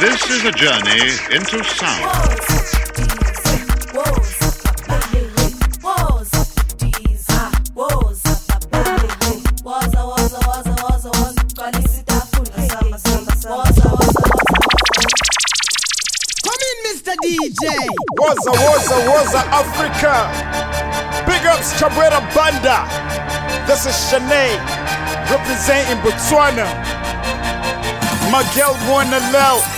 This is a journey into sound. Come in, Mr. DJ. Waza, waza, waza, Africa. Big ups, Chabwela Banda. This is Shanae, representing Botswana. My girl wanna love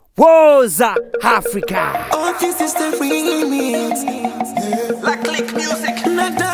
Woza Africa. Oh, this is the remix. Like click music.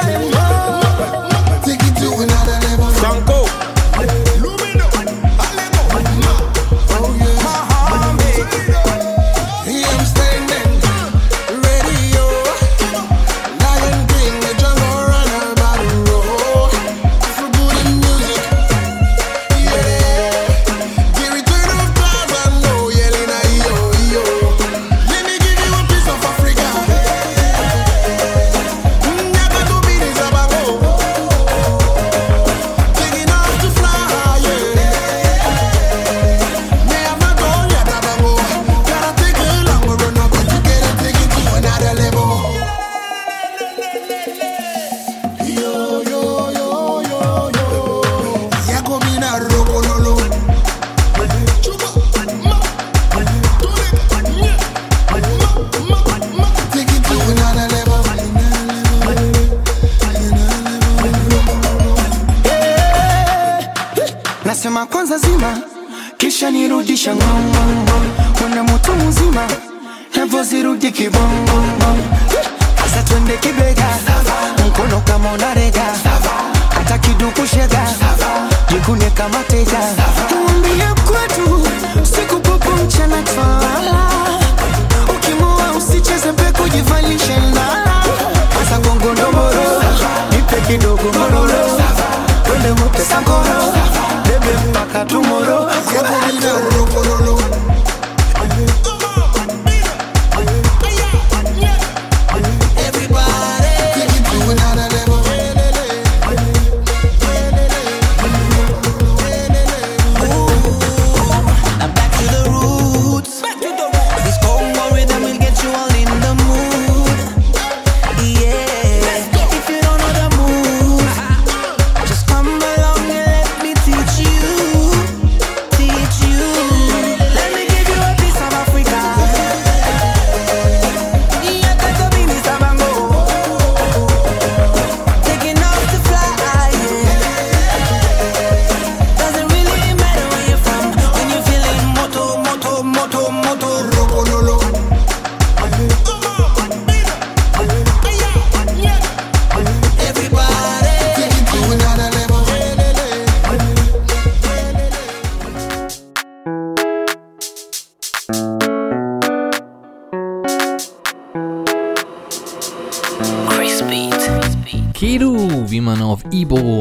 Kisha nirudisha ngongongo kuna mutu mzima navozirudi kibongongo sasa twende kibega mkono kama unarega hata kidukushega jikune kama teja tuambie kwetu siku popo mchana twala ukimoa usicheze peku jivalishe ndala asa gongo ndomoro nipe kidogo mororo twende mote sankoro bebe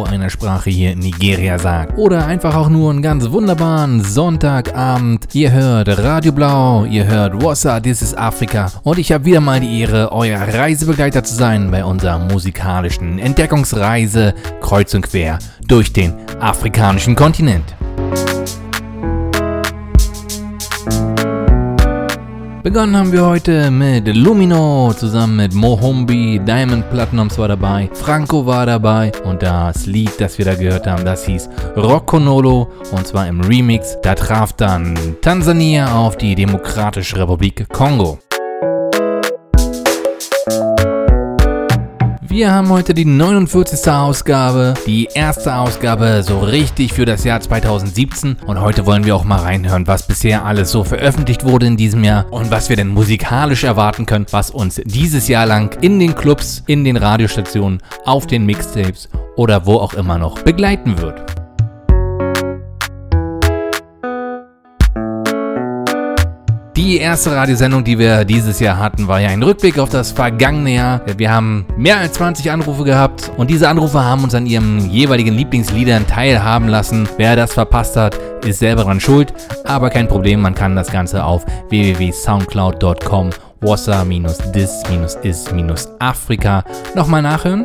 mpaka tumoro Sprache hier in Nigeria sagt. Oder einfach auch nur einen ganz wunderbaren Sonntagabend. Ihr hört Radio Blau, ihr hört Wassa, This is Africa. Und ich habe wieder mal die Ehre, euer Reisebegleiter zu sein bei unserer musikalischen Entdeckungsreise kreuz und quer durch den afrikanischen Kontinent. Begonnen haben wir heute mit Lumino zusammen mit Mohombi, Diamond Platinums war dabei, Franco war dabei und das Lied, das wir da gehört haben, das hieß Rocconolo und zwar im Remix. Da traf dann Tansania auf die Demokratische Republik Kongo. Wir haben heute die 49. Ausgabe, die erste Ausgabe so richtig für das Jahr 2017 und heute wollen wir auch mal reinhören, was bisher alles so veröffentlicht wurde in diesem Jahr und was wir denn musikalisch erwarten können, was uns dieses Jahr lang in den Clubs, in den Radiostationen, auf den Mixtapes oder wo auch immer noch begleiten wird. Die erste Radiosendung, die wir dieses Jahr hatten, war ja ein Rückblick auf das vergangene Jahr. Wir haben mehr als 20 Anrufe gehabt und diese Anrufe haben uns an ihren jeweiligen Lieblingsliedern teilhaben lassen. Wer das verpasst hat, ist selber dran schuld, aber kein Problem, man kann das Ganze auf www.soundcloud.com wasser-dis-is-afrika nochmal nachhören.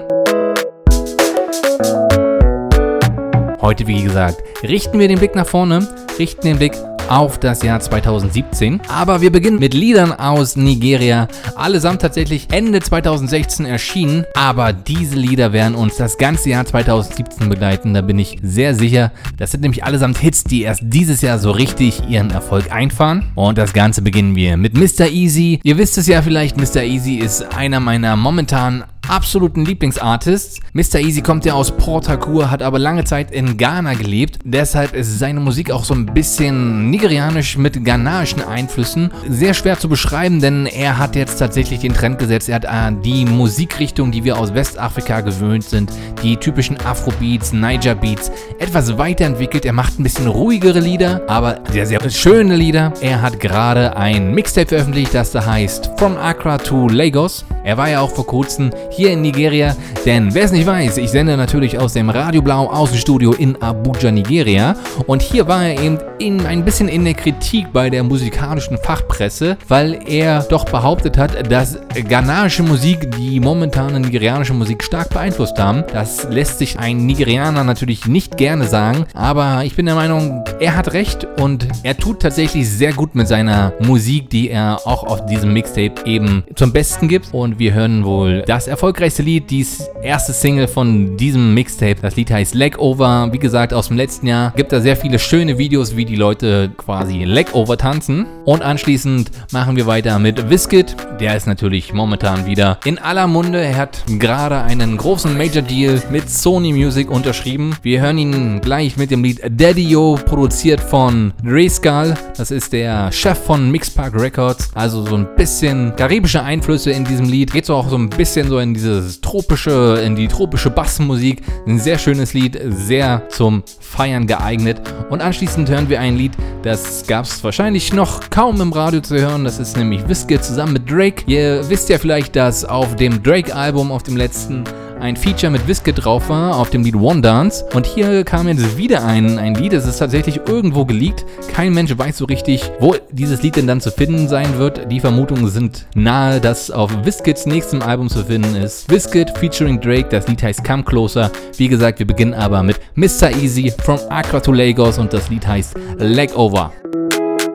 Heute, wie gesagt, richten wir den Blick nach vorne, richten den Blick auf das Jahr 2017. Aber wir beginnen mit Liedern aus Nigeria, allesamt tatsächlich Ende 2016 erschienen. Aber diese Lieder werden uns das ganze Jahr 2017 begleiten, da bin ich sehr sicher. Das sind nämlich allesamt Hits, die erst dieses Jahr so richtig ihren Erfolg einfahren. Und das Ganze beginnen wir mit Mr. Easy. Ihr wisst es ja vielleicht, Mr. Easy ist einer meiner momentan absoluten Lieblingsartists. Mr. Easy kommt ja aus Port Harcourt, hat aber lange Zeit in Ghana gelebt. Deshalb ist seine Musik auch so ein bisschen nigerianisch mit ghanaischen Einflüssen. Sehr schwer zu beschreiben, denn er hat jetzt tatsächlich den Trend gesetzt. Er hat äh, die Musikrichtung, die wir aus Westafrika gewöhnt sind, die typischen Afrobeats, Niger Beats, etwas weiterentwickelt. Er macht ein bisschen ruhigere Lieder, aber sehr, sehr schöne Lieder. Er hat gerade ein Mixtape veröffentlicht, das da heißt From Accra to Lagos. Er war ja auch vor kurzem hier in Nigeria, denn wer es nicht weiß, ich sende natürlich aus dem Radio Blau Außenstudio in Abuja, Nigeria. Und hier war er eben in, ein bisschen in der Kritik bei der musikalischen Fachpresse, weil er doch behauptet hat, dass ghanaische Musik die momentane nigerianische Musik stark beeinflusst haben. Das lässt sich ein Nigerianer natürlich nicht gerne sagen, aber ich bin der Meinung, er hat recht und er tut tatsächlich sehr gut mit seiner Musik, die er auch auf diesem Mixtape eben zum Besten gibt. Und wir hören wohl das Erfolg erfolgreichste Lied, die erste Single von diesem Mixtape. Das Lied heißt Legover. Wie gesagt, aus dem letzten Jahr. Gibt da sehr viele schöne Videos, wie die Leute quasi Legover tanzen. Und anschließend machen wir weiter mit Wizkid. Der ist natürlich momentan wieder in aller Munde. Er hat gerade einen großen Major Deal mit Sony Music unterschrieben. Wir hören ihn gleich mit dem Lied Daddy-O, produziert von Skull. Das ist der Chef von Mixpark Records. Also so ein bisschen karibische Einflüsse in diesem Lied. Geht so auch so ein bisschen so in in dieses tropische, in die tropische Bassmusik. Ein sehr schönes Lied, sehr zum Feiern geeignet. Und anschließend hören wir ein Lied, das gab es wahrscheinlich noch kaum im Radio zu hören. Das ist nämlich Whiskey zusammen mit Drake. Ihr wisst ja vielleicht, dass auf dem Drake-Album, auf dem letzten, ein Feature mit Whisky drauf war auf dem Lied One Dance. Und hier kam jetzt wieder ein, ein Lied, es ist tatsächlich irgendwo geleakt. Kein Mensch weiß so richtig, wo dieses Lied denn dann zu finden sein wird. Die Vermutungen sind nahe, dass auf Wizkids nächstem Album zu finden ist. Wizkid featuring Drake, das Lied heißt Come Closer. Wie gesagt, wir beginnen aber mit Mr. Easy from Accra to Lagos und das Lied heißt Leg Over.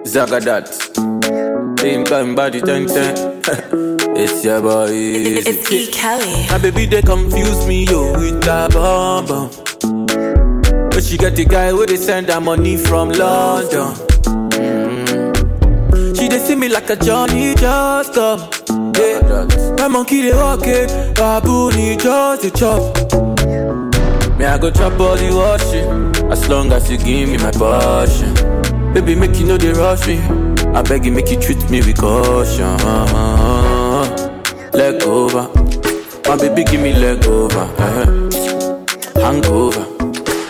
Zagadat. Same time body. It's your boy. It's, it's E. Kelly. My baby, they confuse me, yo, with that bomb bomb. But she got the guy where they send her money from London. Mm. She they see me like a Johnny just come. Yeah. My monkey they walking, baboon he just a chop. Me I go chop all the washing, as long as you give me my passion. Baby, make you know they rush me. I beg you, make you treat me with caution leg over. My baby give me leg over. Uh-huh. Hangover.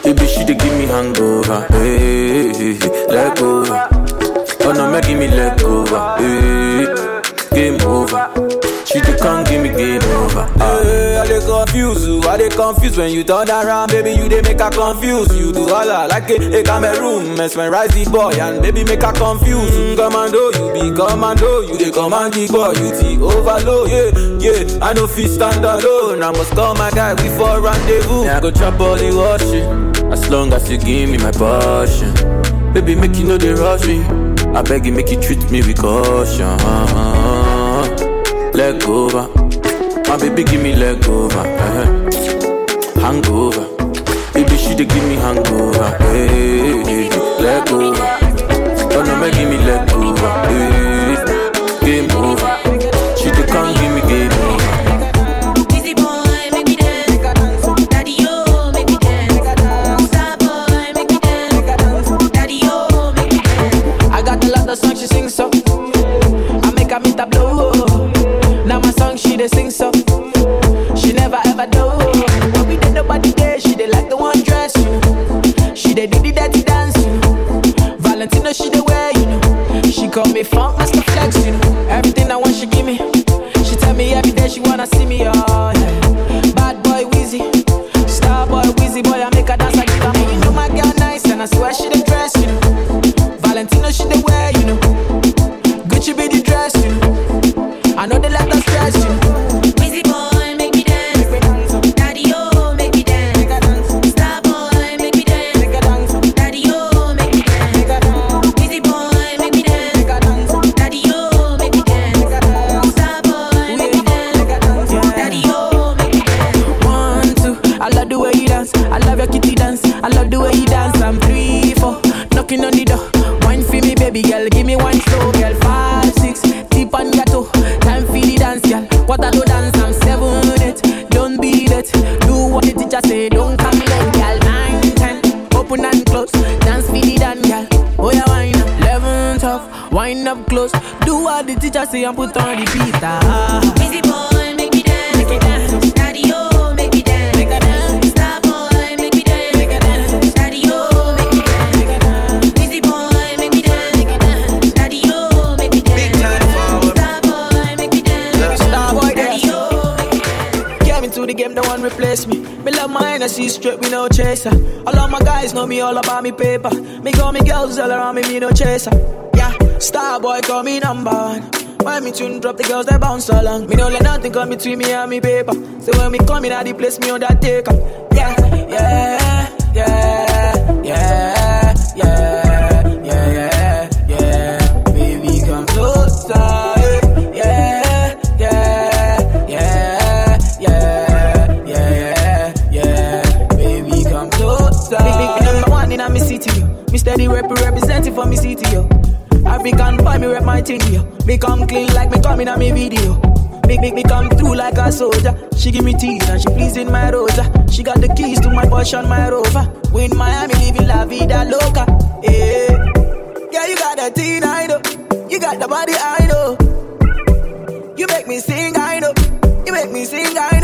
Baby she dey give me hangover. Hey, hey, hey, leg over. Oh no, me give me leg over. Hey, game over. She dey come give me game over. Hey, I dey confuse you, I dey confuse when you turn around, baby. You they make her confuse. You do all I like a, a Cameroon, mesmerize the boy and baby make her confuse. Mm, commando, you be commando, you dey command the boy, you the overload. Yeah, yeah, I know fit stand alone. I must call my guy before rendezvous. Yeah, I go chop all the washing, as long as you give me my passion. Baby, make you know they rush me. I beg you, make you treat me with caution leg over. My baby give me leg over. Uh-huh. Hangover. Baby she dey give me hangover. Hey, hey, hey. leg over. Oh no, give me leg over. Hey, couldn't drop the girls that bounce along. Me no let nothing come between me and me paper. So when me come in, I the place me on that take. Yeah, yeah. soldier. She give me tears and she pleasing my rosa. She got the keys to my Porsche and my Rover. We in Miami living la vida loca. Yeah, girl, you got that teen, I know. You got the body, I know. You make me sing, I know. You make me sing, I know.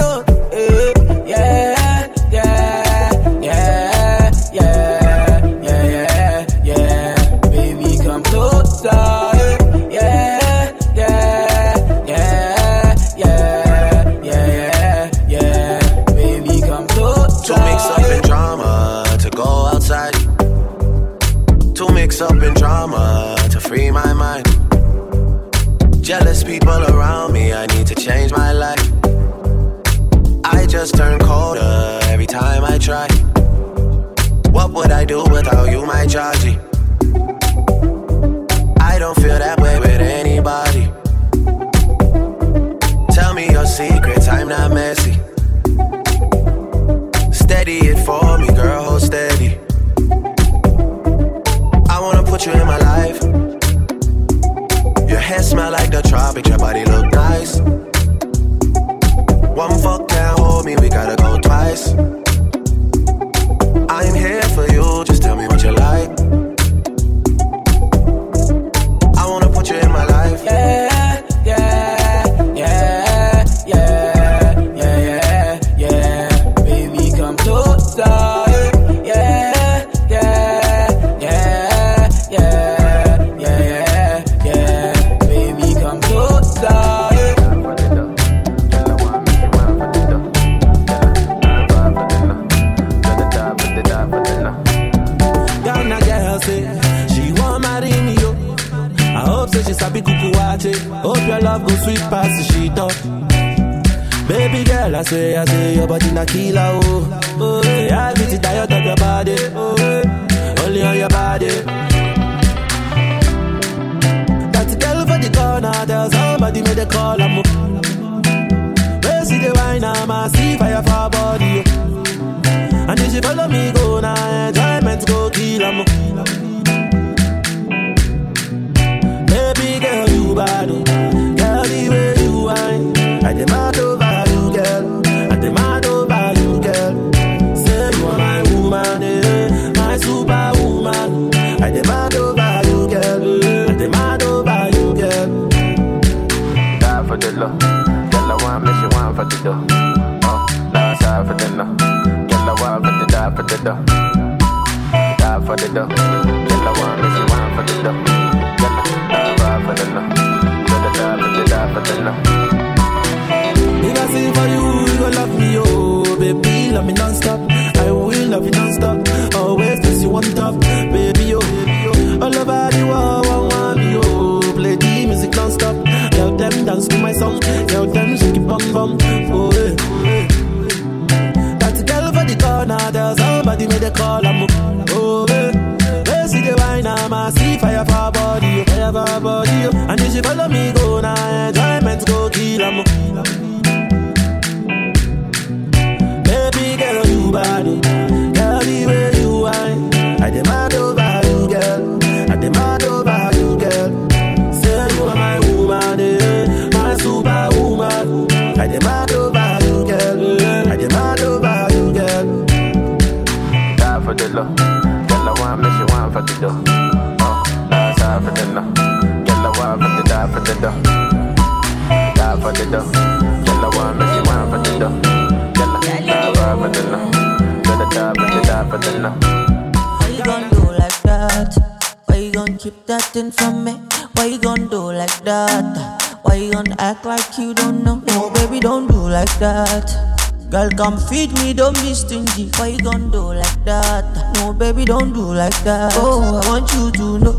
Come feed me, don't be stingy. Why you gon' do like that? No, baby, don't do like that. Oh, I want you to know.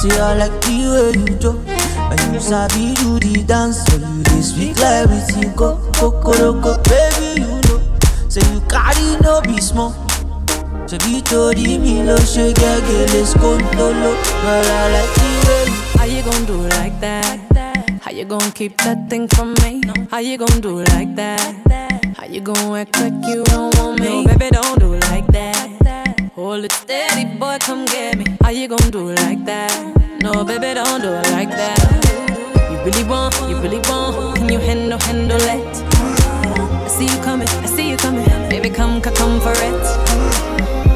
See, I like the way you do. And you sabi do the dance, so you dey speak like with go, go, go, go, baby, you know. Say you carry no be small. Ṣebí torí mi ló ṣe gẹ́gẹ́ lè skóńtóló Girl, I like the way you How you gon' do like that? How you gon' keep that thing from me? How you gon' do like that? How you gon' act like you don't want me? No, baby, don't do like that. Hold it steady, boy, come get me. How you gon' do like that? No, baby, don't do like that. You really want, you really want. Can you handle, handle it? I see you coming, I see you coming. Baby, come, come, come for it.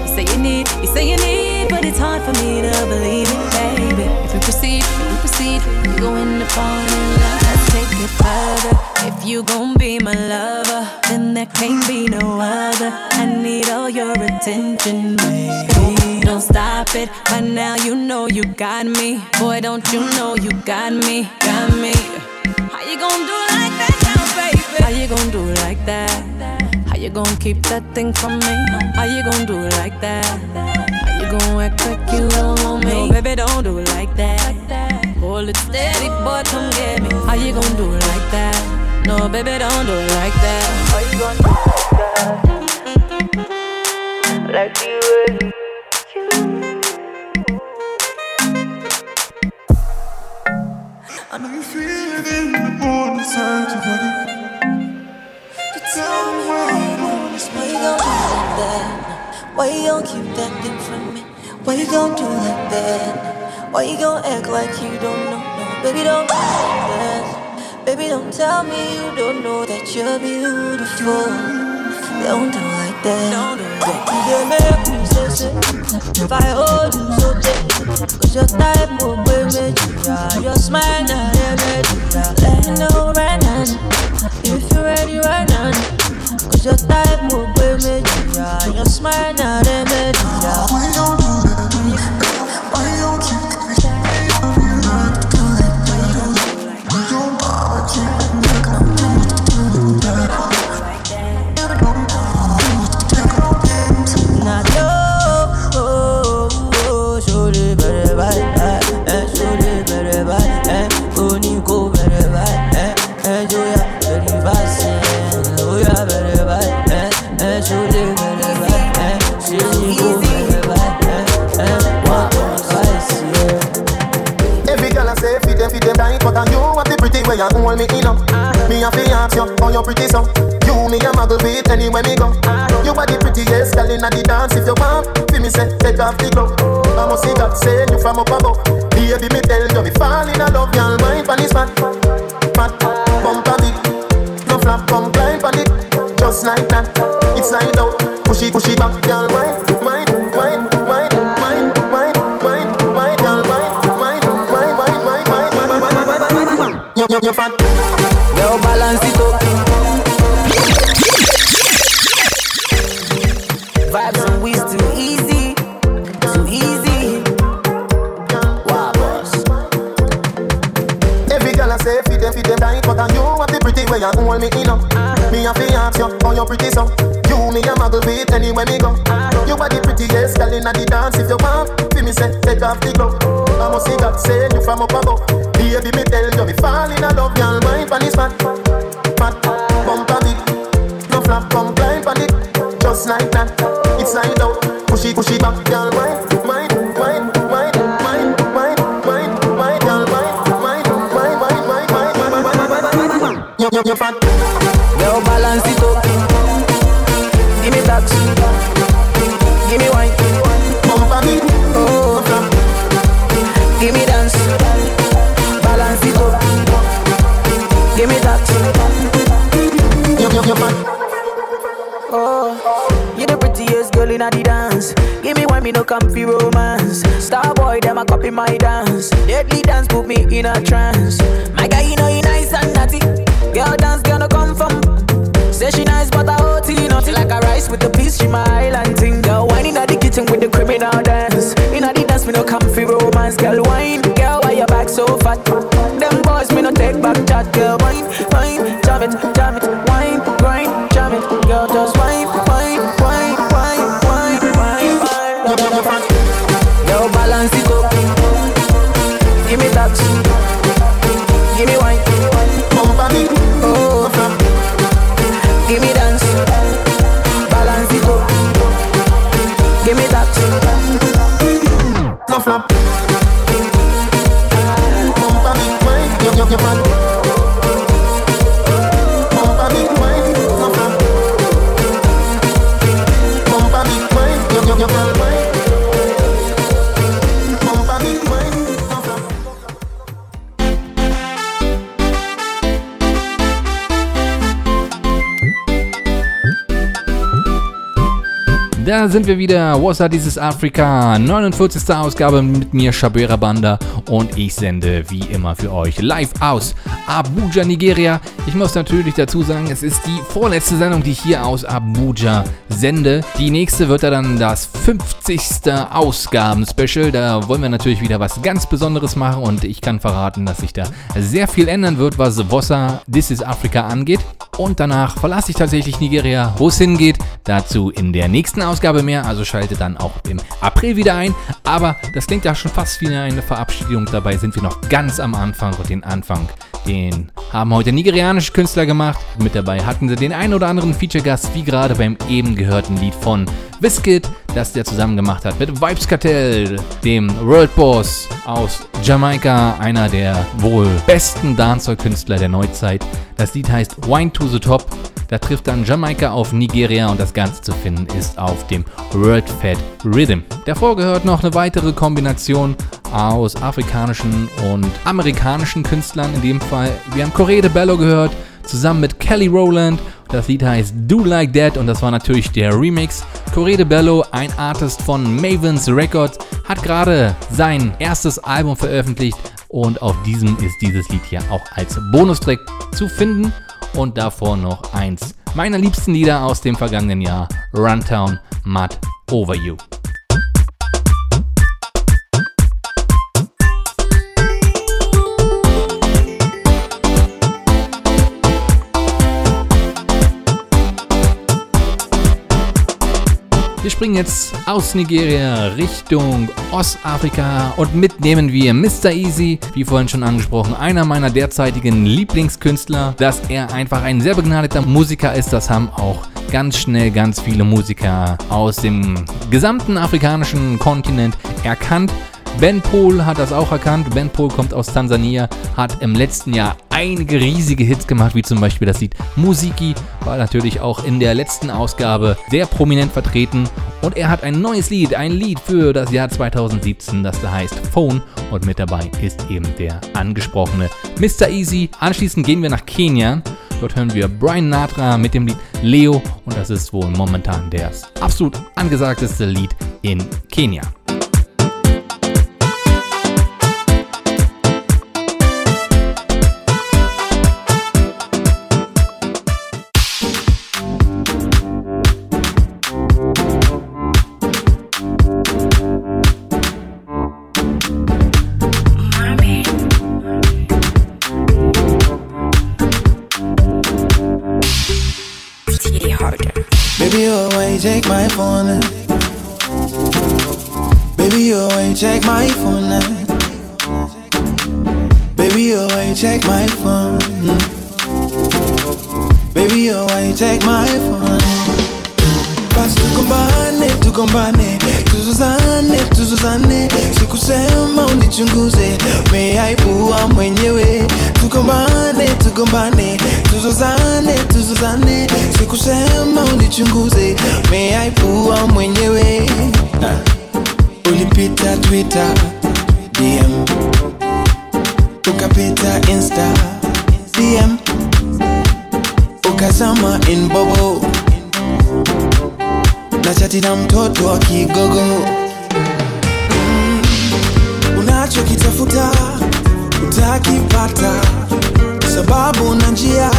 You say you need, you say you need, but it's hard for me to believe it, baby. If we proceed, if we proceed, you go in the fall in love. Let's take it further. If you gon' be my lover, then there can't be no other. I need all your attention, baby. Don't stop it. By now you know you got me. Boy, don't you know you got me, got me. How you gon' do like that now, baby? How you gon' do like that? How you gon' keep that thing from me? How you gon' do like that? How you gon' act like you don't want me? No, baby, don't do it like that. Hold it steady, boy, come get me. How you gon' do it like that? No, baby, don't do it like that. How you gon' do it like that? Like the way I know you feel it in the morning, inside your body. You tell me why you want this, why you gon' do like that? Why you gon' keep that thing from me? Why you gon' do like that? Why you gon' act like you don't know? No, baby, don't do like that. Baby, don't tell me you don't know that you're beautiful. Don't do like that. Don't do that. You make me say, say, if I hold you so tight, cause your type will bring me to Your smile not remedy. Let me know right now, if you're ready right now. Cause your type will your smile not a melody. Way you hold me in up Me a fi ask you, how you pretty so. You me a muggle with anywhere me go. You are the prettiest girl inna the dance. If you want, fi me say, take off the glove. I must see God say you from up above. Baby me tell you, me fall in love Y'all mind pon this fat, fat Bump a bit, no flap, come climb pon it. Just like that, it's like out Push it, push it back, mind, mind, mind, mind, you, you, you fat Yo, balance it up. Vibes and we's too easy, too easy. Wow, boss. Every girl I say feed them, feed them tight But I you have the pretty way you hold me in up ah. Me a fi ask you, how you pretty so You me a muggle with anywhere me go. You are the prettiest girl inna the dance If you want, fi me say, take off the glove I must see God say you from up above. Baby me tell you, me fall in love Y'all mind pon this fat, fat Bump a bit, no flap, come climb pon it. Just like that, it's like out Push it, push it back, y'all mind, no comfy romance. Star boy, them a copy my dance. Deadly dance put me in a trance. My guy, you know you nice and naughty. Girl dance gonna come from. Say she nice, but I OT nothing like a rice with the piece. She my island thing. Girl, wine inna the kitchen with the criminal dance. Inna the dance, me no comfy romance. Girl, wine, girl, why your back so fat? Them boys, me no take back chat. Girl, Sind wir wieder. What's dieses Afrika? 49. Ausgabe mit mir, Shabera Banda. Und ich sende wie immer für euch live aus Abuja, Nigeria. Ich muss natürlich dazu sagen, es ist die vorletzte Sendung, die ich hier aus Abuja sende. Die nächste wird dann das 50. Ausgaben-Special. Da wollen wir natürlich wieder was ganz Besonderes machen. Und ich kann verraten, dass sich da sehr viel ändern wird, was Vossa This is Africa angeht. Und danach verlasse ich tatsächlich Nigeria. Wo es hingeht, dazu in der nächsten Ausgabe mehr. Also schalte dann auch im April wieder ein. Aber das klingt ja schon fast wie eine Verabschiedung. Dabei sind wir noch ganz am Anfang. Und den Anfang, den haben heute nigerianische Künstler gemacht. Mit dabei hatten sie den ein oder anderen Feature-Gast, wie gerade beim eben gehörten Lied von Wizkid, das der zusammen gemacht hat mit Vibes Cartel, dem World Boss aus Jamaika, einer der wohl besten Dancehall-Künstler der Neuzeit. Das Lied heißt Wine to the Top. Da trifft dann Jamaika auf Nigeria und das Ganze zu finden ist auf dem World Fat Rhythm. Davor gehört noch eine weitere Kombination aus afrikanischen und amerikanischen Künstlern in dem Fall. Wir haben Correa de Bello gehört, zusammen mit Kelly Rowland. Das Lied heißt Do Like That und das war natürlich der Remix. Correa de Bello, ein Artist von Mavens Records, hat gerade sein erstes Album veröffentlicht und auf diesem ist dieses Lied hier auch als Bonustrack zu finden. Und davor noch eins meiner liebsten Lieder aus dem vergangenen Jahr, Runtown Mud Over You. Wir springen jetzt aus Nigeria Richtung Ostafrika und mitnehmen wir Mr. Easy, wie vorhin schon angesprochen, einer meiner derzeitigen Lieblingskünstler. Dass er einfach ein sehr begnadeter Musiker ist, das haben auch ganz schnell ganz viele Musiker aus dem gesamten afrikanischen Kontinent erkannt. Ben Pol hat das auch erkannt. Ben Pol kommt aus Tansania, hat im letzten Jahr einige riesige Hits gemacht, wie zum Beispiel das Lied Musiki, war natürlich auch in der letzten Ausgabe sehr prominent vertreten. Und er hat ein neues Lied, ein Lied für das Jahr 2017, das da heißt Phone. Und mit dabei ist eben der angesprochene Mr. Easy. Anschließend gehen wir nach Kenia. Dort hören wir Brian Natra mit dem Lied Leo und das ist wohl momentan das absolut angesagteste Lied in Kenia. Check my phone. Baby, Why you check my phone. Baby, why you take my phone. Basi tukombane, tukombane, tuzuzane, tuzuzane, sikusema unichunguze, meaibua mwenyewe. Tukombane, tukombane, tuzuzane, tuzuzane, sikusema unichunguze, meaibua mwenyewe. Ah. Ulipita Twitter, DM, ukapita Insta, DM, ukazama in bubble na chati na mtoto wa kigogo mm. unachokitafuta utakipata, sababu na njia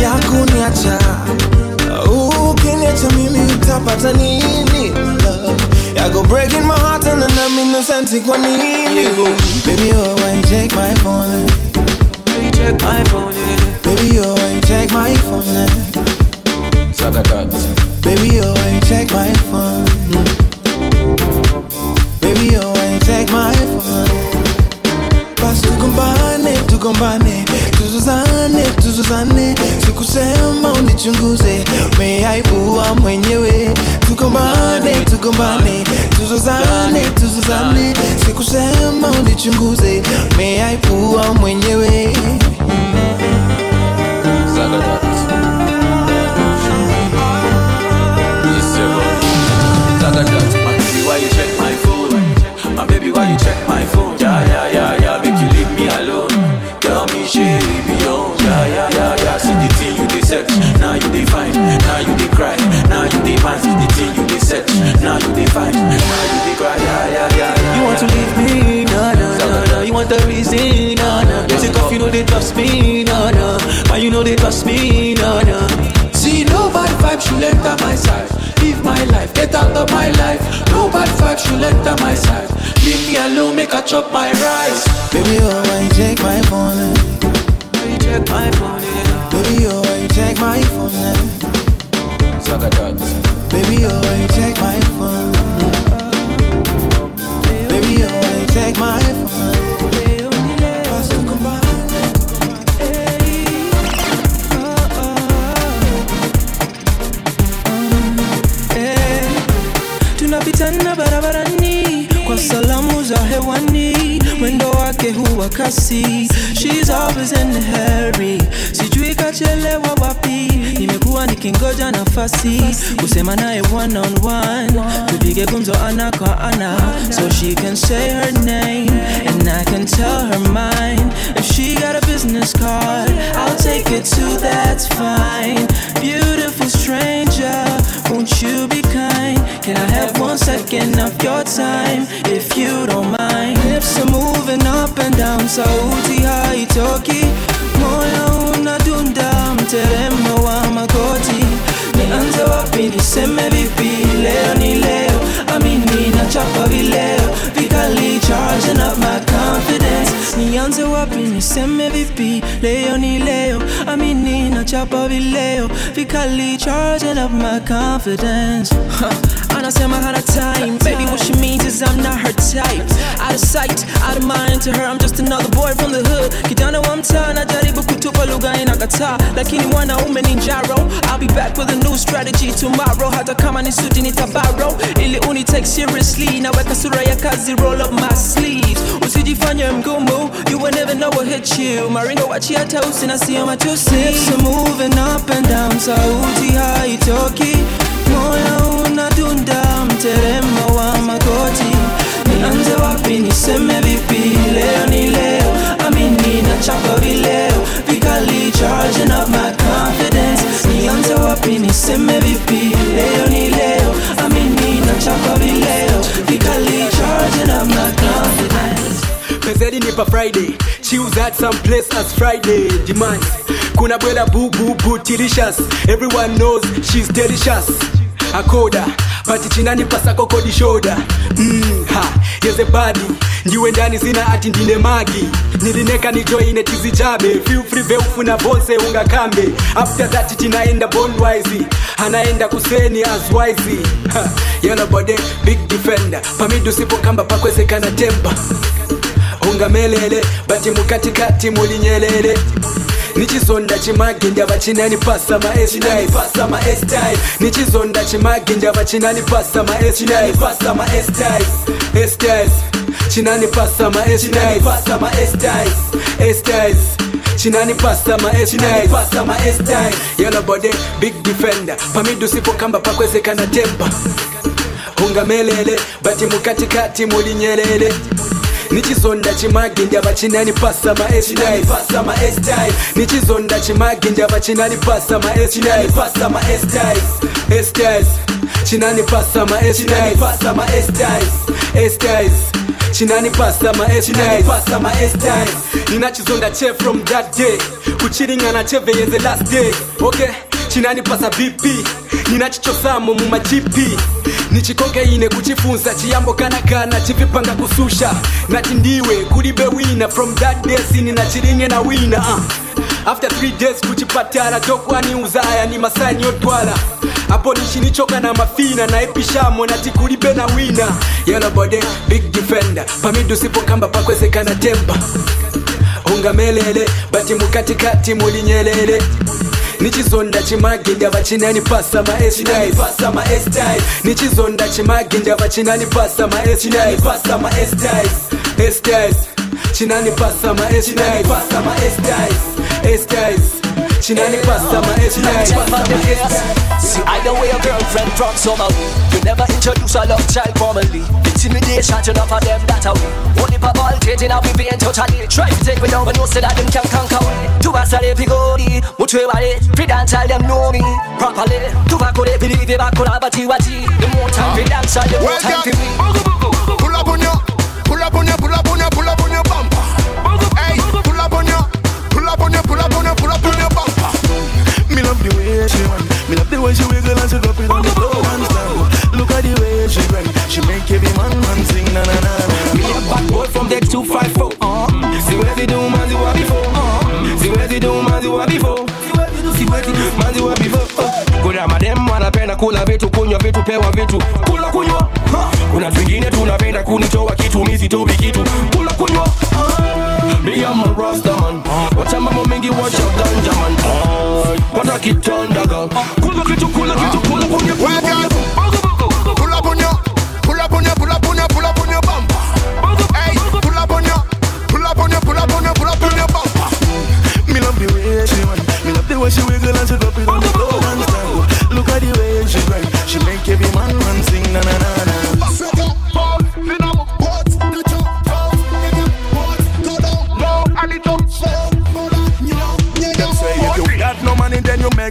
ya kuniacha. Ukiniacha mimi utapata nini? Ya go breaking my heart and then I'm innocent kwa nini? Baby, oh, why you take my phone? You check my phone. Baby, oh, why you take my phone? Baby, oh, why you take my phone? Baby, oh, why you take my phone? Basi tugombane, tugombane, tuzuzane, tuzuzane, sikusema unichunguze, umeaibua mwenyewe. Tugombane, tugombane, tuzuzane, tuzuzane, sikusema unichunguze, umeaibua mwenyewe. My yeah. You want to leave me? No, no, no, no. You want the reason? No, no. You take off, you know they trust me? No, no. Why you know they trust me? No, no. See, no bad vibe should enter my side. Leave my life, get out of my life. No bad vibe should enter my side. Leave me alone, make I chop my rice. Baby, oh, why you take my phone? You check my phone. Baby, oh, why you take my phone? Baby, oh, why you take my phone? Take my phone? Tunapitana barabarani kwa salamu za hewani, mwendo wake huwa kasi. She's always in a hurry, sijui kachelewa wapi. Nimekuwa nikingoja nafasi. Kusema naye one on one, tupige gumzo ana kwa ana, so she can say her name. And I can tell her mine. If she got a business card, I'll take it too. That's fine. Beautiful stranger, won't you be kind? Can I have one second of your time, if you don't mind? Hips are moving up and down, sauti haitoki, mteremo wa magoti. Nianze wapi, niseme vipi? Leo ni leo, amini nachapa vileo, vikali charging up my confidence. Nianze wapi, niseme vipi? Leo ni leo, amini nachapa vileo, vikali charging up my confidence. Huh. Anasema hana time. Baby what she means is I'm not her type. Out of sight, out of mind To her I'm just another boy from the hood. Kijana wa mtaa najaribu kutupa lugha inakataa Lakini wanaume ni njaro I'll be back with a new strategy tomorrow. Hata kama ni suti ni tabaro Ili uni take seriously. Naweka sura ya kazi roll up my sleeves. Usijifanye mgumu You will never know what hit you. Maringo wachi hata usina sio matusi Hips are moving up and down Sauti haitoki Moyo mteremo wa magoti nianze wapi niseme vipi? Leo ni leo. Amini na chapa vileo. Vikali charging up my confidence. Nianze wapi niseme vipi? Leo ni leo. Amini na chapa vileo. Vikali charging up my confidence. Pezedi nipa Friday. Was at some place as Friday. Demands Kuna bwela boo boo boo delicious Everyone knows she's delicious Akoda Pati chinani pasako kodi shoda. Mm, ha, yeze badi ndiwe ndani zina ati ndine magi. Nilineka nijoine tizijabe feel free veufuna bonse unga kambe. After that tinaenda bonwise anaenda kuseni as wise. Ha, yellow body big defender. Pamidu sipokamba pakwezekana tempa. Unga melele bati mukatikati mulinyelele nichizonda chimage ndava chinanipasa maestife nichizonda chimage ndava chinanipasa maestife chinanipasa maestife chinani pasa ma yellow body big defender pamidi usipokamba pakwezekana tempa hungamelele bati mukatikati muli nyelele nikizonda chimagi ndaba pasa ma s-dive nikizonda chimagi ndaba chinani pasa ma chinani pasa ma s-dive chizonda che from that day kuchiringana cheveyenze last day okay chinanipasa bp ninachicosamo mumajipi nichikogeine kuchifunza chiyambo kana chivipanga kususha nati ndiwe kulibe wina from that day sini nachiringe na wina uh. after three days kuchipatala tokwani uzaya ni masani yotwala apo nichinichoka na mafina naepishamo nati kulibe na wina yelobode big defender. Pamidusipokamba pakwezekana temba ungamelele bati mukatikati mulinyelele nichizonda chimage ndava chinanipasa maestis nichizonda chimage ndava chinanipasa maestis chinanipasa maestis pasa ma styles chinani pasa ma See, I know where your girlfriend from summer uh, You never introduce a love child formally. Intimidation to enough of them that uh, away Only for all taking out we being totally Try to take me down but no say that them can conquer me. Tu vas aller pigori, muchwe wale Free dance all them know me properly. Tu vas couler believe you back on abati wati The more time free dance the more time me Pull up on your, pull up on your, pull up on your, pull up on your bumper. Hey, pull up on your, pull up on your, pull up on your, pull up on. Me run. Me love the way she wiggle and she drop it on the floor and stand. Look at the way she run. She make every man man sing na na na na. Me a bad boy from the 254. Uh. See where they do, man, they were before. Uh. See where they do, man, they were before. See where they do, man, they were before. Uh. Kuna madem wanapenda kula vitu, kunywa vitu, pewa vitu, kula kunywa. Kuna vingine tunapenda kunitoa kitu, mizi tu kitu, kula kunywa. be a rasta man, wacha mambo mengi, wacha ganja man. Pata kitonda girl, kula kitu, kula kitu, kula kunywa, kula kunywa.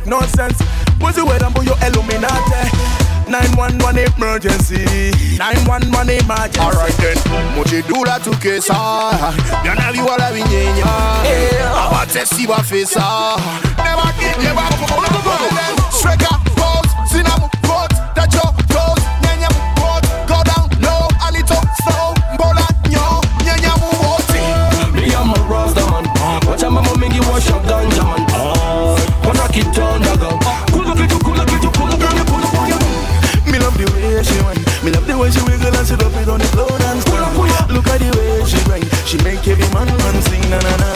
Make no sense. Was you wedding for your Illuminati? 911 emergency. 911 emergency. Alright then, muchidula tukesa ah. Byana biwala binyenya Abatesi bafesa ah. Never give you up Every man man sing na na na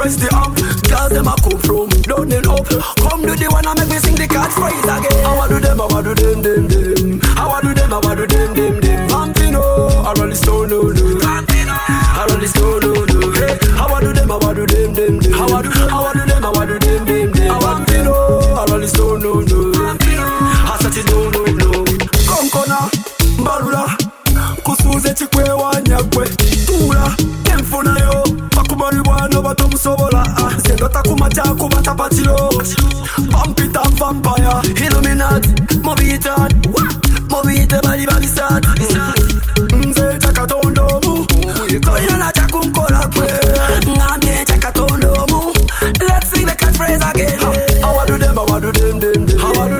raise the I do them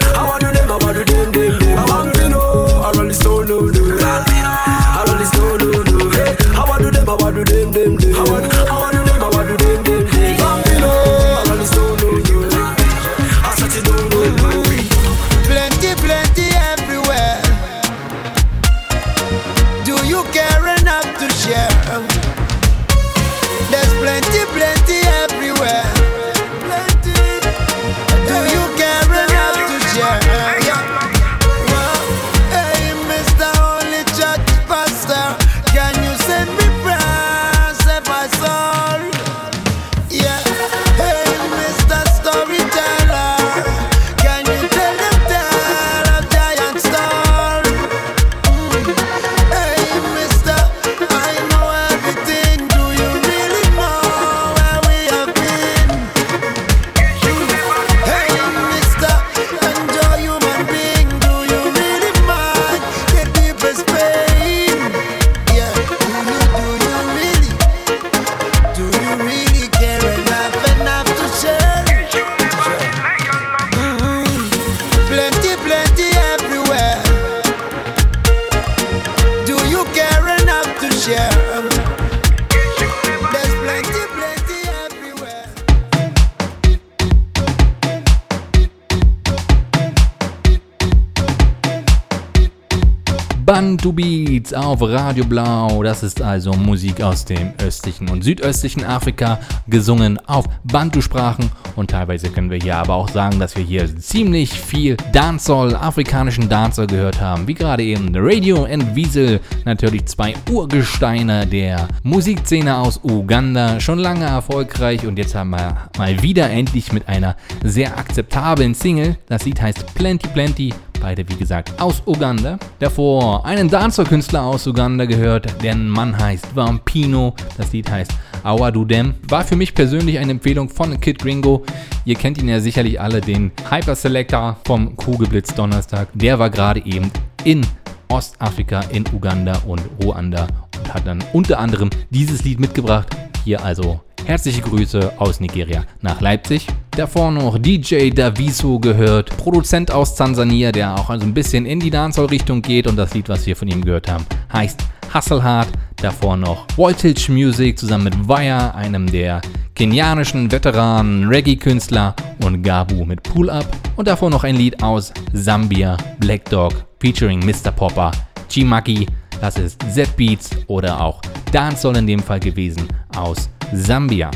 Radio Blau. Das ist also Musik aus dem östlichen und südöstlichen Afrika, gesungen auf Bantu-Sprachen. Und teilweise können wir hier aber auch sagen, dass wir hier ziemlich viel Dancehall, afrikanischen Dancehall gehört haben. Wie gerade eben Radio and Wiesel, natürlich zwei Urgesteine der Musikszene aus Uganda. Schon lange erfolgreich und jetzt haben wir mal wieder endlich mit einer sehr akzeptablen Single. Das Lied heißt Plenty Plenty. Beide, wie gesagt, aus Uganda. Davor einen Dancehall-Künstler aus Uganda gehört. Der Mann heißt Vampino. Das Lied heißt Awa Du Dem. War für mich persönlich eine Empfehlung von Kid Gringo. Ihr kennt ihn ja sicherlich alle, den Hyper Selector vom Kugelblitz Donnerstag. Der war gerade eben in Ostafrika, in Uganda und Ruanda und hat dann unter anderem dieses Lied mitgebracht. Hier also herzliche Grüße aus Nigeria nach Leipzig. Davor noch DJ Daviso gehört, Produzent aus Tansania, der auch also ein bisschen in die Dancehall-Richtung geht und das Lied, was wir von ihm gehört haben, heißt Hustle Hard. Davor noch Voltage Music zusammen mit Wire, einem der kenianischen Veteranen Reggae-Künstler und Gabu mit Pull Up. Und davor noch ein Lied aus Sambia, Black Dog featuring Mr. Popper, Chimaki, das ist Z-Beats oder auch Dancehall in dem Fall gewesen aus Sambia.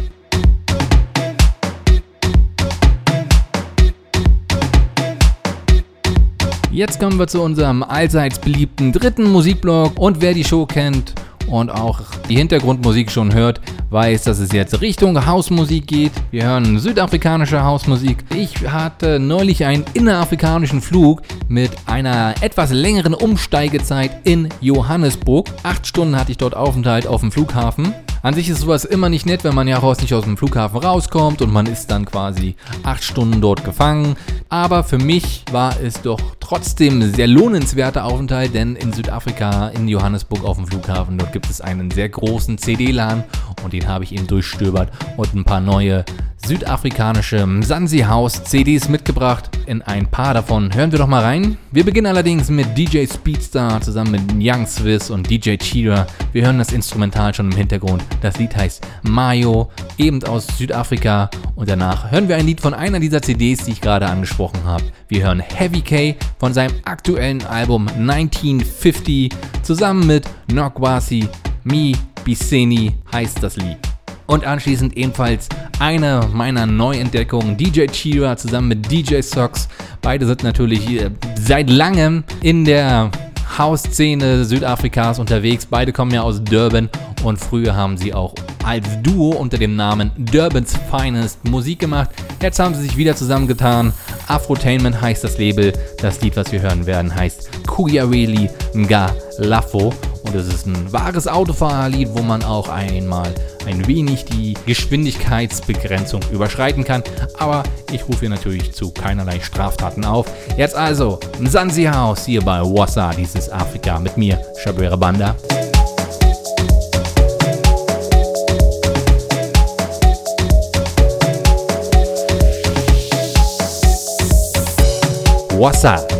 Jetzt kommen wir zu unserem allseits beliebten dritten Musikblog und wer die Show kennt und auch die Hintergrundmusik schon hört, weiß, dass es jetzt Richtung Hausmusik geht. Wir hören südafrikanische Hausmusik. Ich hatte neulich einen innerafrikanischen Flug mit einer etwas längeren Umsteigezeit in Johannesburg. Acht Stunden hatte ich dort Aufenthalt auf dem Flughafen. An sich ist sowas immer nicht nett, wenn man ja raus nicht aus dem Flughafen rauskommt und man ist dann quasi acht Stunden dort gefangen. Aber für mich war es doch trotzdem ein sehr lohnenswerter Aufenthalt, denn in Südafrika, in Johannesburg auf dem Flughafen, dort gibt es einen sehr großen CD-Laden und den habe ich eben durchstöbert und ein paar neue südafrikanische Mzansi House CDs mitgebracht. In ein paar davon hören wir doch mal rein. Wir beginnen allerdings mit DJ Speedstar zusammen mit Young Swiss und DJ Chira. Wir hören das Instrumental schon im Hintergrund. Das Lied heißt Mayo, eben aus Südafrika. Und danach hören wir ein Lied von einer dieser CDs, die ich gerade angesprochen habe. Wir hören Heavy K von seinem aktuellen Album 1950 zusammen mit Nokwasi Mi Biseni heißt das Lied. Und anschließend ebenfalls eine meiner Neuentdeckungen, DJ Chira zusammen mit DJ Socks. Beide sind natürlich äh, seit langem in der House-Szene Südafrikas unterwegs. Beide kommen ja aus Durban und früher haben sie auch als Duo unter dem Namen Durbans Finest Musik gemacht. Jetzt haben sie sich wieder zusammengetan. Afrotainment heißt das Label. Das Lied, was wir hören werden, heißt Kuyareli Nga Lafo. Und es ist ein wahres Autofahrerlied, wo man auch einmal ein wenig die Geschwindigkeitsbegrenzung überschreiten kann. Aber ich rufe hier natürlich zu keinerlei Straftaten auf. Jetzt also Mzansi House hier bei Wassa, dieses Afrika mit mir, Shabera Banda. Wassa.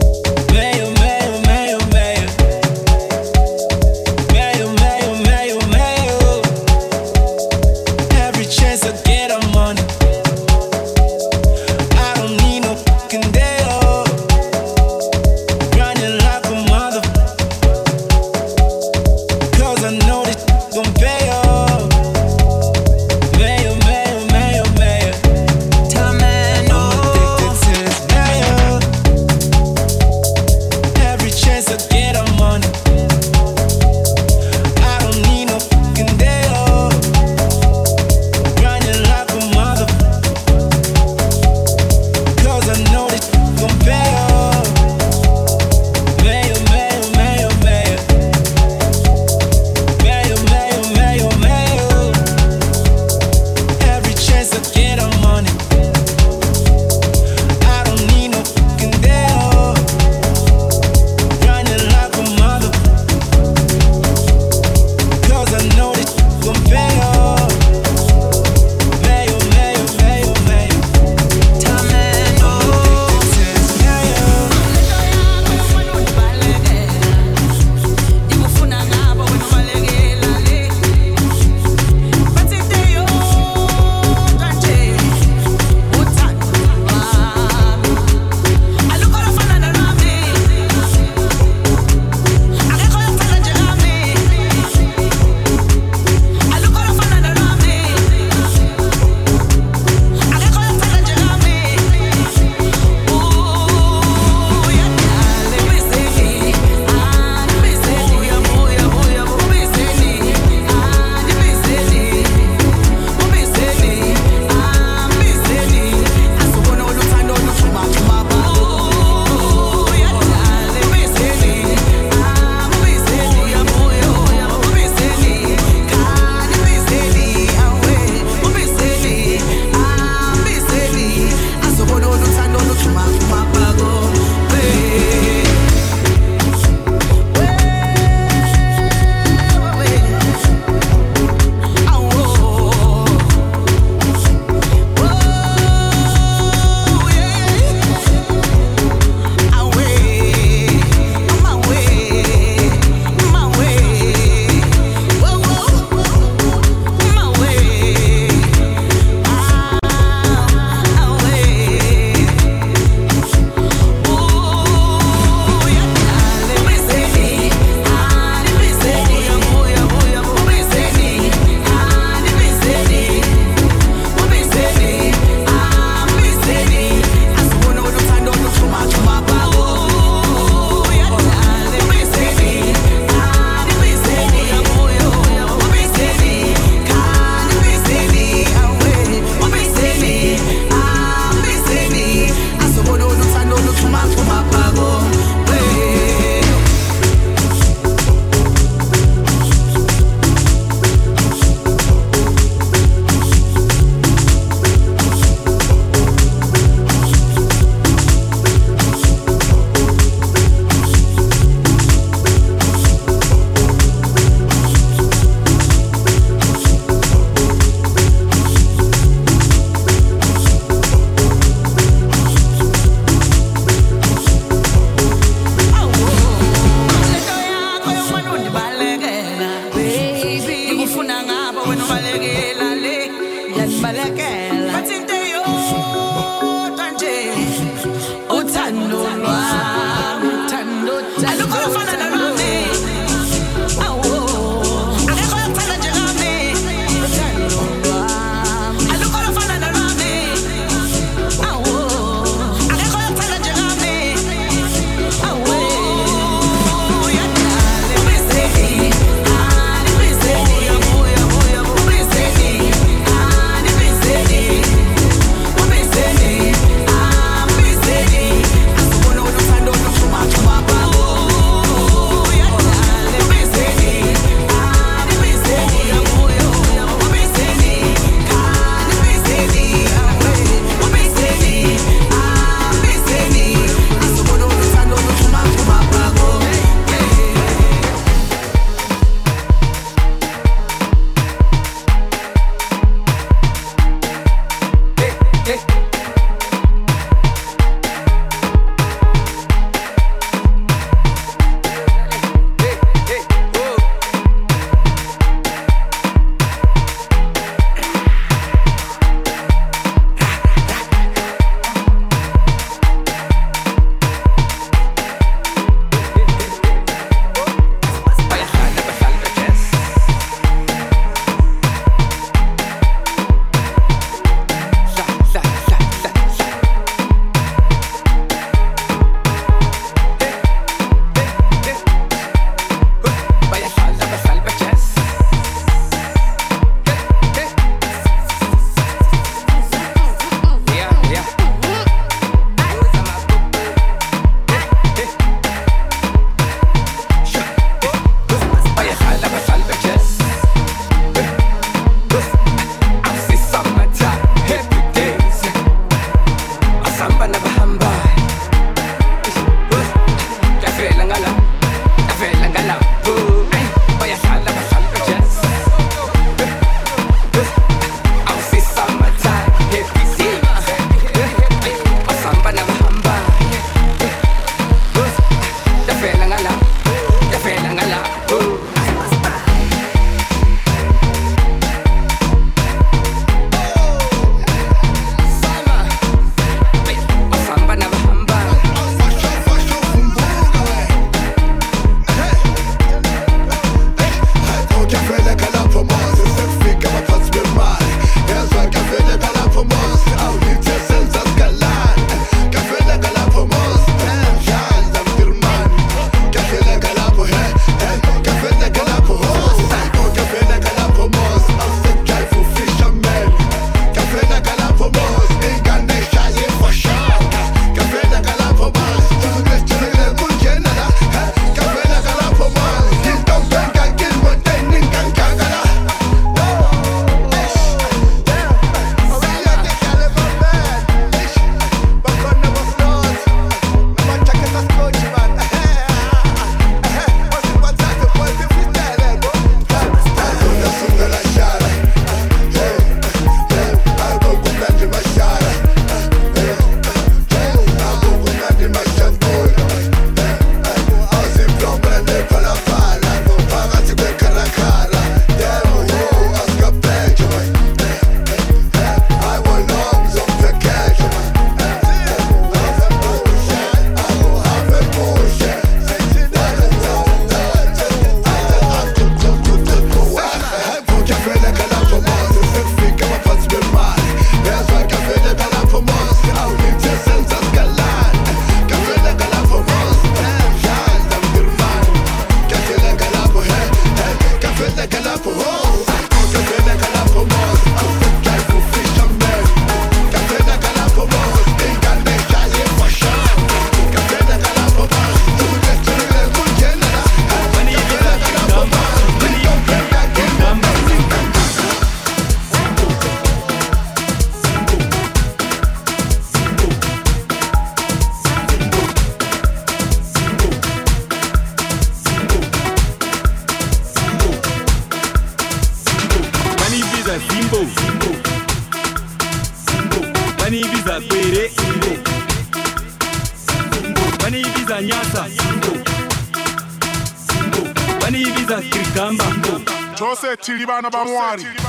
Banibiza kirikamba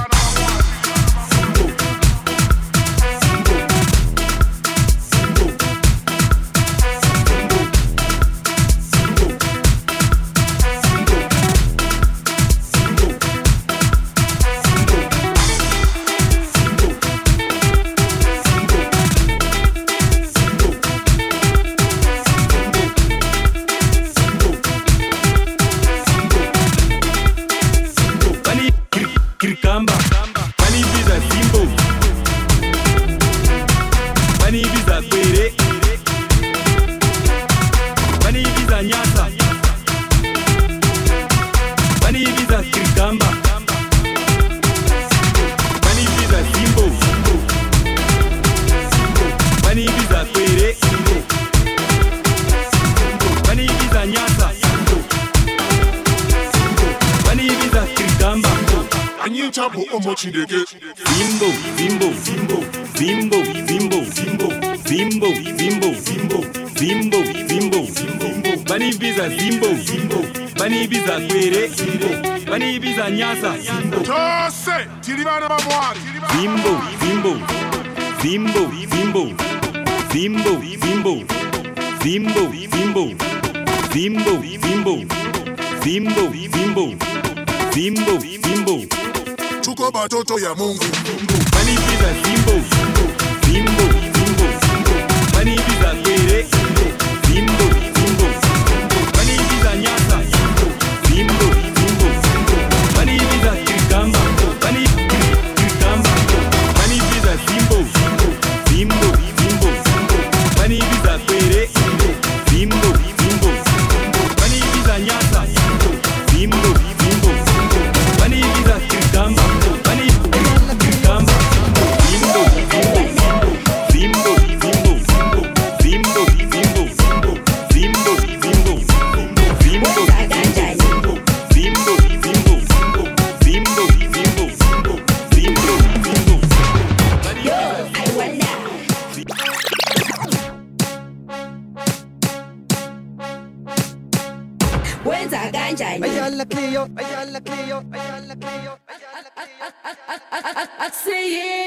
she did see it.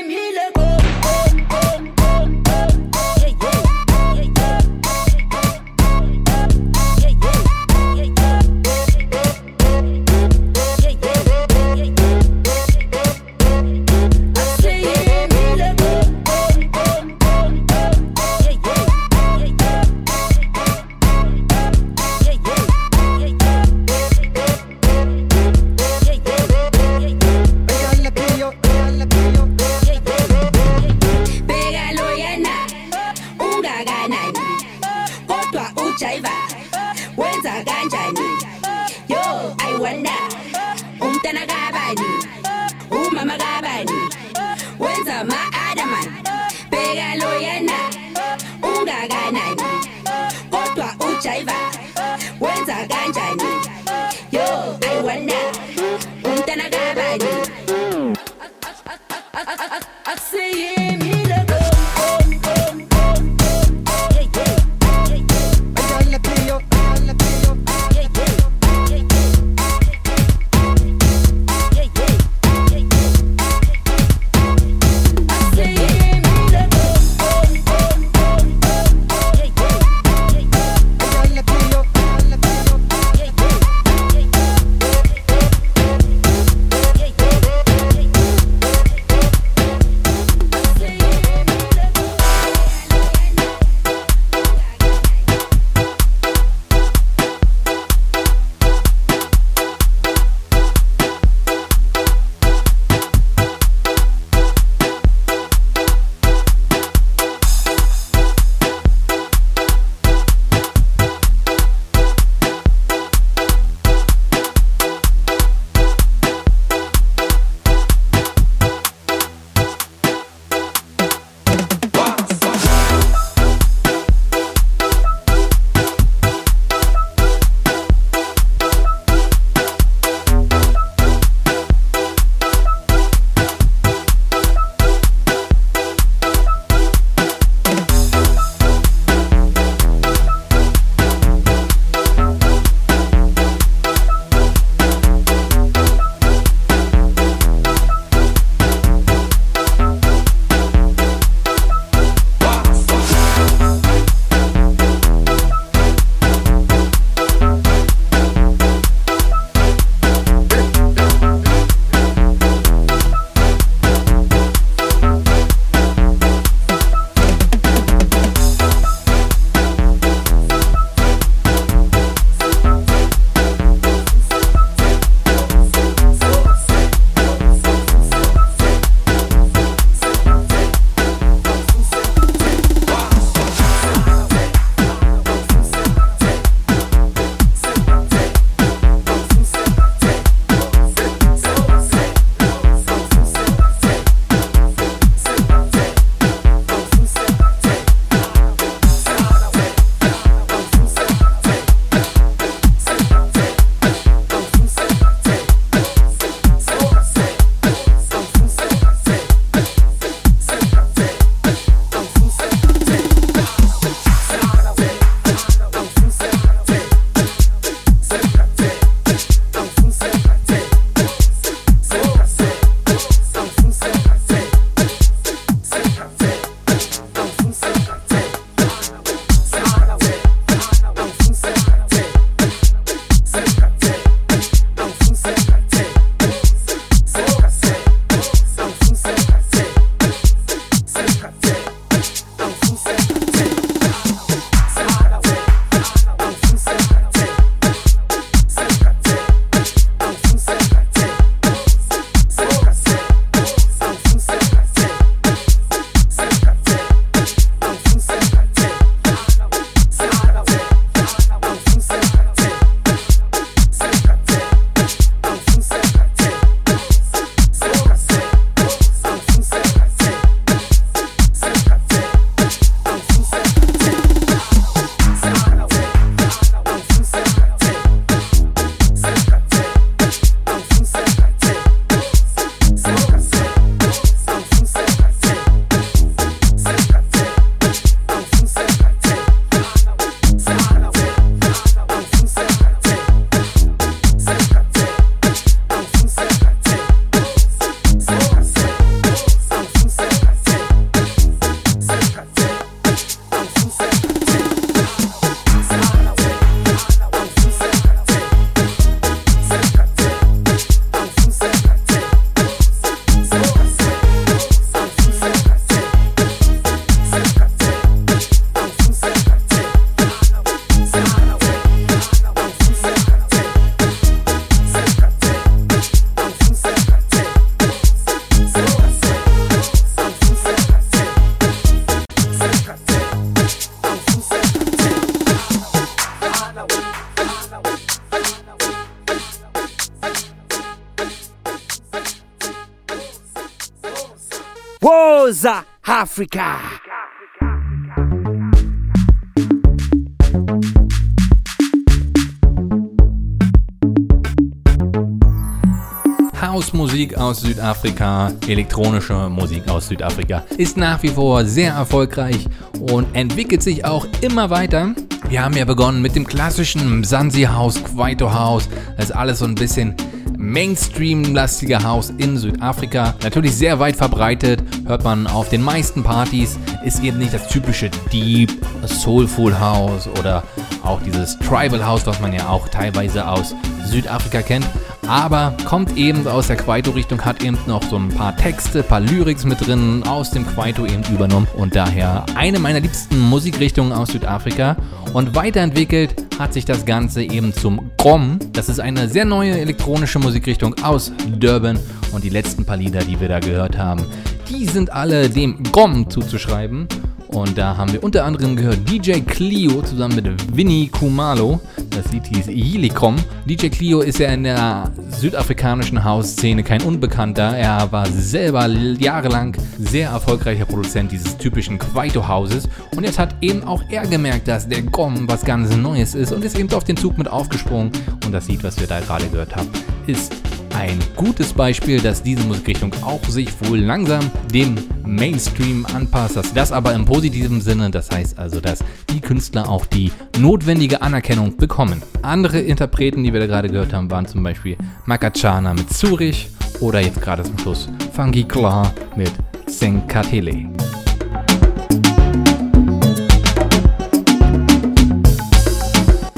Africa. Hausmusik aus Südafrika, elektronische Musik aus Südafrika ist nach wie vor sehr erfolgreich und entwickelt sich auch immer weiter. Wir haben ja begonnen mit dem klassischen Mzansi House, Kwaito House. Das ist alles so ein bisschen Mainstream-lastiger House in Südafrika. Natürlich sehr weit verbreitet, hört man auf den meisten Partys. Ist eben nicht das typische Deep, Soulful House oder auch dieses Tribal House, was man ja auch teilweise aus Südafrika kennt. Aber kommt eben aus der Kwaito-Richtung, hat eben noch so ein paar Texte, paar Lyrics mit drin, aus dem Kwaito eben übernommen und daher eine meiner liebsten Musikrichtungen aus Südafrika. Und weiterentwickelt hat sich das Ganze eben zum Grom. Das ist eine sehr neue elektronische Musikrichtung aus Durban und die letzten paar Lieder, die wir da gehört haben, die sind alle dem Grom zuzuschreiben. Und da haben wir unter anderem gehört DJ Clio zusammen mit Vinny Kumalo. Das Lied hieß Yilikom. DJ Clio ist ja in der südafrikanischen House-Szene kein Unbekannter. Er war selber jahrelang sehr erfolgreicher Produzent dieses typischen Kwaito-Houses. Und jetzt hat eben auch er gemerkt, dass der Gom was ganz Neues ist und ist eben auf den Zug mit aufgesprungen. Und das Lied, was wir da gerade gehört haben, ist ein gutes Beispiel, dass diese Musikrichtung auch sich wohl langsam dem Mainstream anpasst. Das- Das aber im positiven Sinne. Das heißt also, dass die Künstler auch die notwendige Anerkennung bekommen. Andere Interpreten, die wir da gerade gehört haben, waren zum Beispiel Makachana mit Zurich oder jetzt gerade zum Schluss Funky Claw mit Senkatele.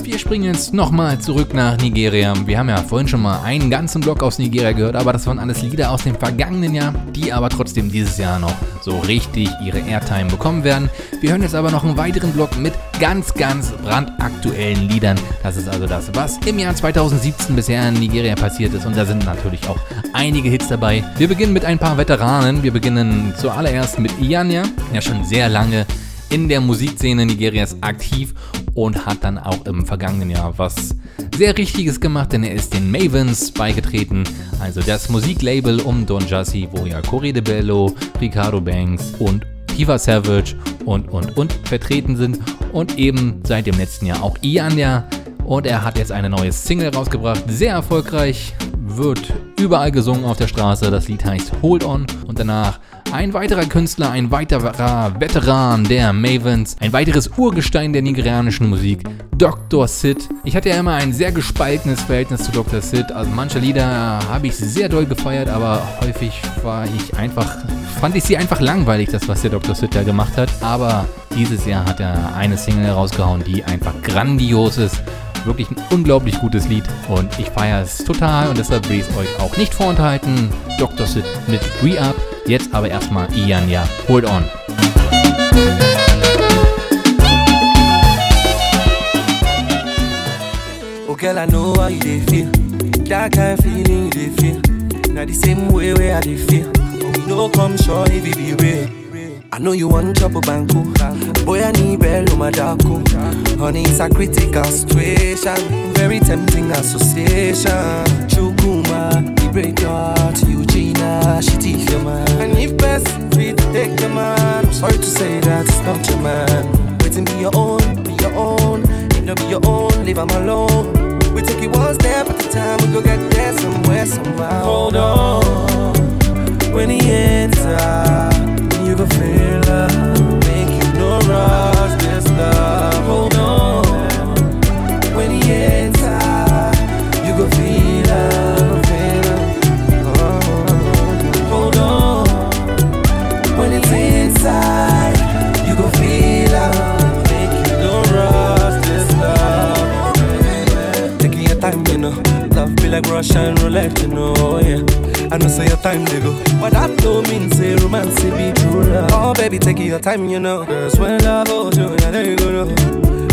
Wir springen jetzt nochmal zurück nach Nigeria. Wir haben ja vorhin schon mal einen ganzen Block aus Nigeria gehört, aber das waren alles Lieder aus dem vergangenen Jahr, die aber trotzdem dieses Jahr noch so richtig ihre Airtime bekommen werden. Wir hören jetzt aber noch einen weiteren Block mit ganz, ganz brandaktuellen Liedern. Das ist also das, was im Jahr 2017 bisher in Nigeria passiert ist und da sind natürlich auch einige Hits dabei. Wir beginnen mit ein paar Veteranen. Wir beginnen zuallererst mit Ianya, der schon sehr lange in der Musikszene Nigerias aktiv und hat dann auch im vergangenen Jahr was sehr Richtiges gemacht, denn er ist den Mavens beigetreten, also das Musiklabel um Don Jassi, wo ja Corey de Bello, Ricardo Banks und Tiva Savage und und und vertreten sind. Und eben seit dem letzten Jahr auch Ianya. Und er hat jetzt eine neue Single rausgebracht, sehr erfolgreich, wird überall gesungen auf der Straße. Das Lied heißt Hold On. Und danach ein weiterer Künstler, ein weiterer Veteran der Mavens, ein weiteres Urgestein der nigerianischen Musik, Dr. Sid. Ich hatte ja immer ein sehr gespaltenes Verhältnis zu Dr. Sid. Also manche Lieder habe ich sehr doll gefeiert, aber häufig war ich einfach, fand ich sie einfach langweilig, das was der Dr. Sid da gemacht hat. Aber dieses Jahr hat er eine Single rausgehauen, die einfach grandios ist. Wirklich ein unglaublich gutes Lied und ich feiere es total und deshalb will ich es euch auch nicht vorenthalten. Dr. Sid mit Re-Up. Jetzt aber erstmal Ianya. Hold on. Oh girl, I know how you feel. That kind of feeling you dey feel. Now the same way where I dey feel. But we no come sure if it be real. I know you want trouble banku. Boy, I need bello madako. Honey, it's a critical situation. Very tempting association. Chukuma, break your heart. Eugenia, she teach your man. And if best fit take the man, I'm sorry to say that it's not your man. Waiting be your own, be your own. If not be your own, leave him alone. We take it one step at a time, we go get there somewhere, somehow. Hold on, when he enter, you go feel love. Make you no rush like Russian roulette, you know, yeah. I know say your time they go, but that don't mean say romance be true love. Oh baby, take your time, you know. Cause when love holds you, yeah, there you go, no.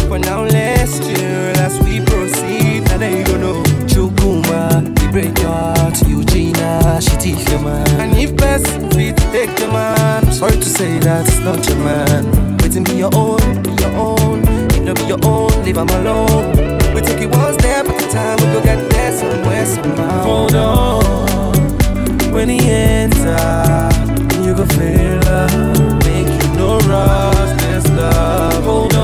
But now let's chill as we proceed, now there you go, no. Chukuma, they break your heart, Eugenia, she teach your man. And if best fit take your man, sorry to say that's not your man. Waiting be your own, be your own. If not be your own, leave him alone. We take it one step at a time, we go get there somewhere, somewhere, somehow. Hold on, when he enter, you can feel love. Make you no rush, there's love. Hold on.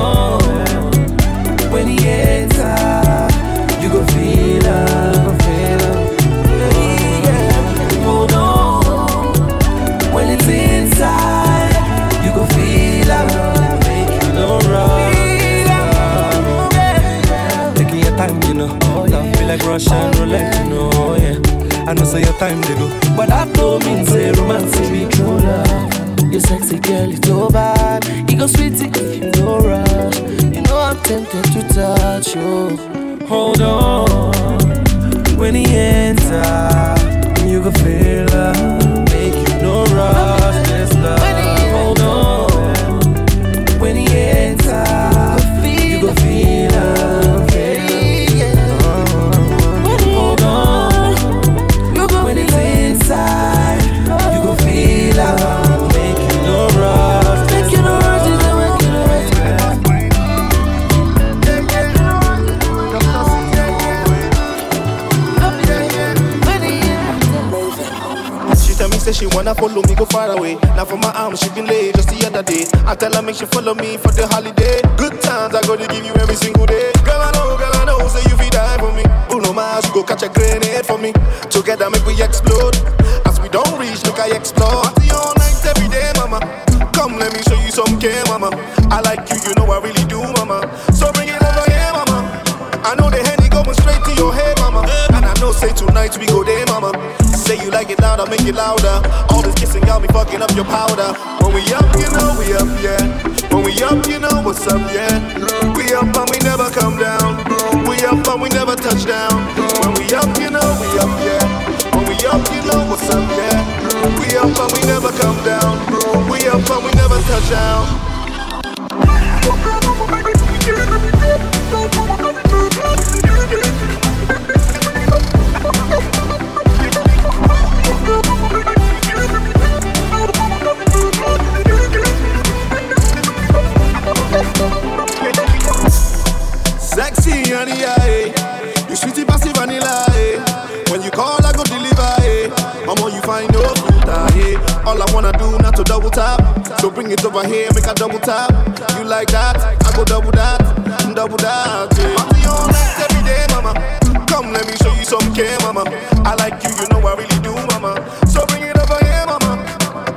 like Russian roulette, you yeah. I know say your time they go, but that don't mean say romance be true love. You sexy girl, it's over. You go sweetie, if you go rush. You know I'm tempted to touch you. Hold on, when he enter, you go feel love. Make you no rush, this love. Hold on. Wanna follow me go far away. Now for my arm she been late just the other day. I tell her make she follow me for the holiday. Good times I gotta give you every single day. Girl I know, girl I know, say you feel die for me. Bruno Mars, you go catch a grenade for me. Together make we explode. As we don't reach, look I explore. Make it louder. All this kissing got me fucking up your powder. When we up, you know we up, yeah. When we up, you know what's up, yeah. We up and we never come down. We up and we never touch down. When we up, you know we up, yeah. When we up, you know what's up, yeah. We up and we never come down. We up and we never touch down. Eh? You sweetie passive vanilla, eh? When you call, I go deliver, eh? Mama, you find no fruit, eh? All I wanna do not to double tap. So bring it over here, make a double tap. You like that? I go double that, double that. Eh? Party all night every day, mama. Come, let me show you some care, mama. I like you, you know I really do, mama. So bring it over here, mama.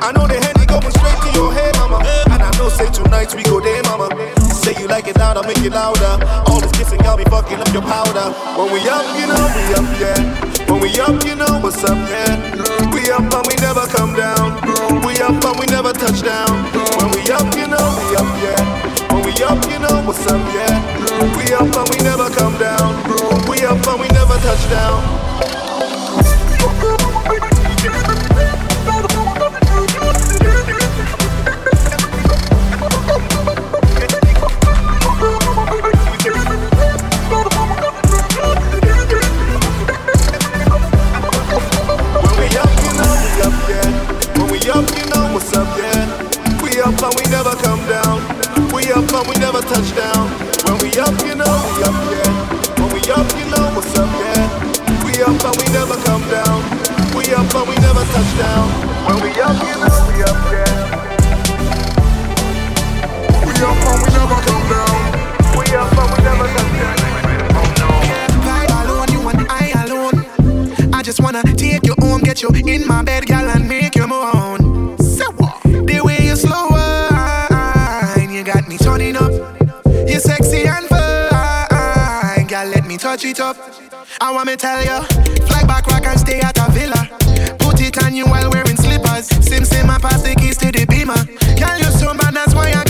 I know the henny going straight to your head, mama. And I know say tonight we go there, mama. Say you like it louder, make it louder. All this kissing got me fucking up your powder. When we up, you know we up, yeah. When we up, you know what's up, yeah. We up and we never come down. We up and we never touch down. When we up, you know we up, yeah. When we up, you know what's up, yeah. We up and we never come down. We up and we never touch down. Get you in my bed, girl, and make you moan. Say what? The way you slow wine, you got me turning up. You're sexy and fine, girl, let me touch it up. I want me tell you, fly back rock and stay at a villa. Put it on you while wearing slippers. Sim sim, I pass the keys to the beamer. Girl, you're so bad, that's why I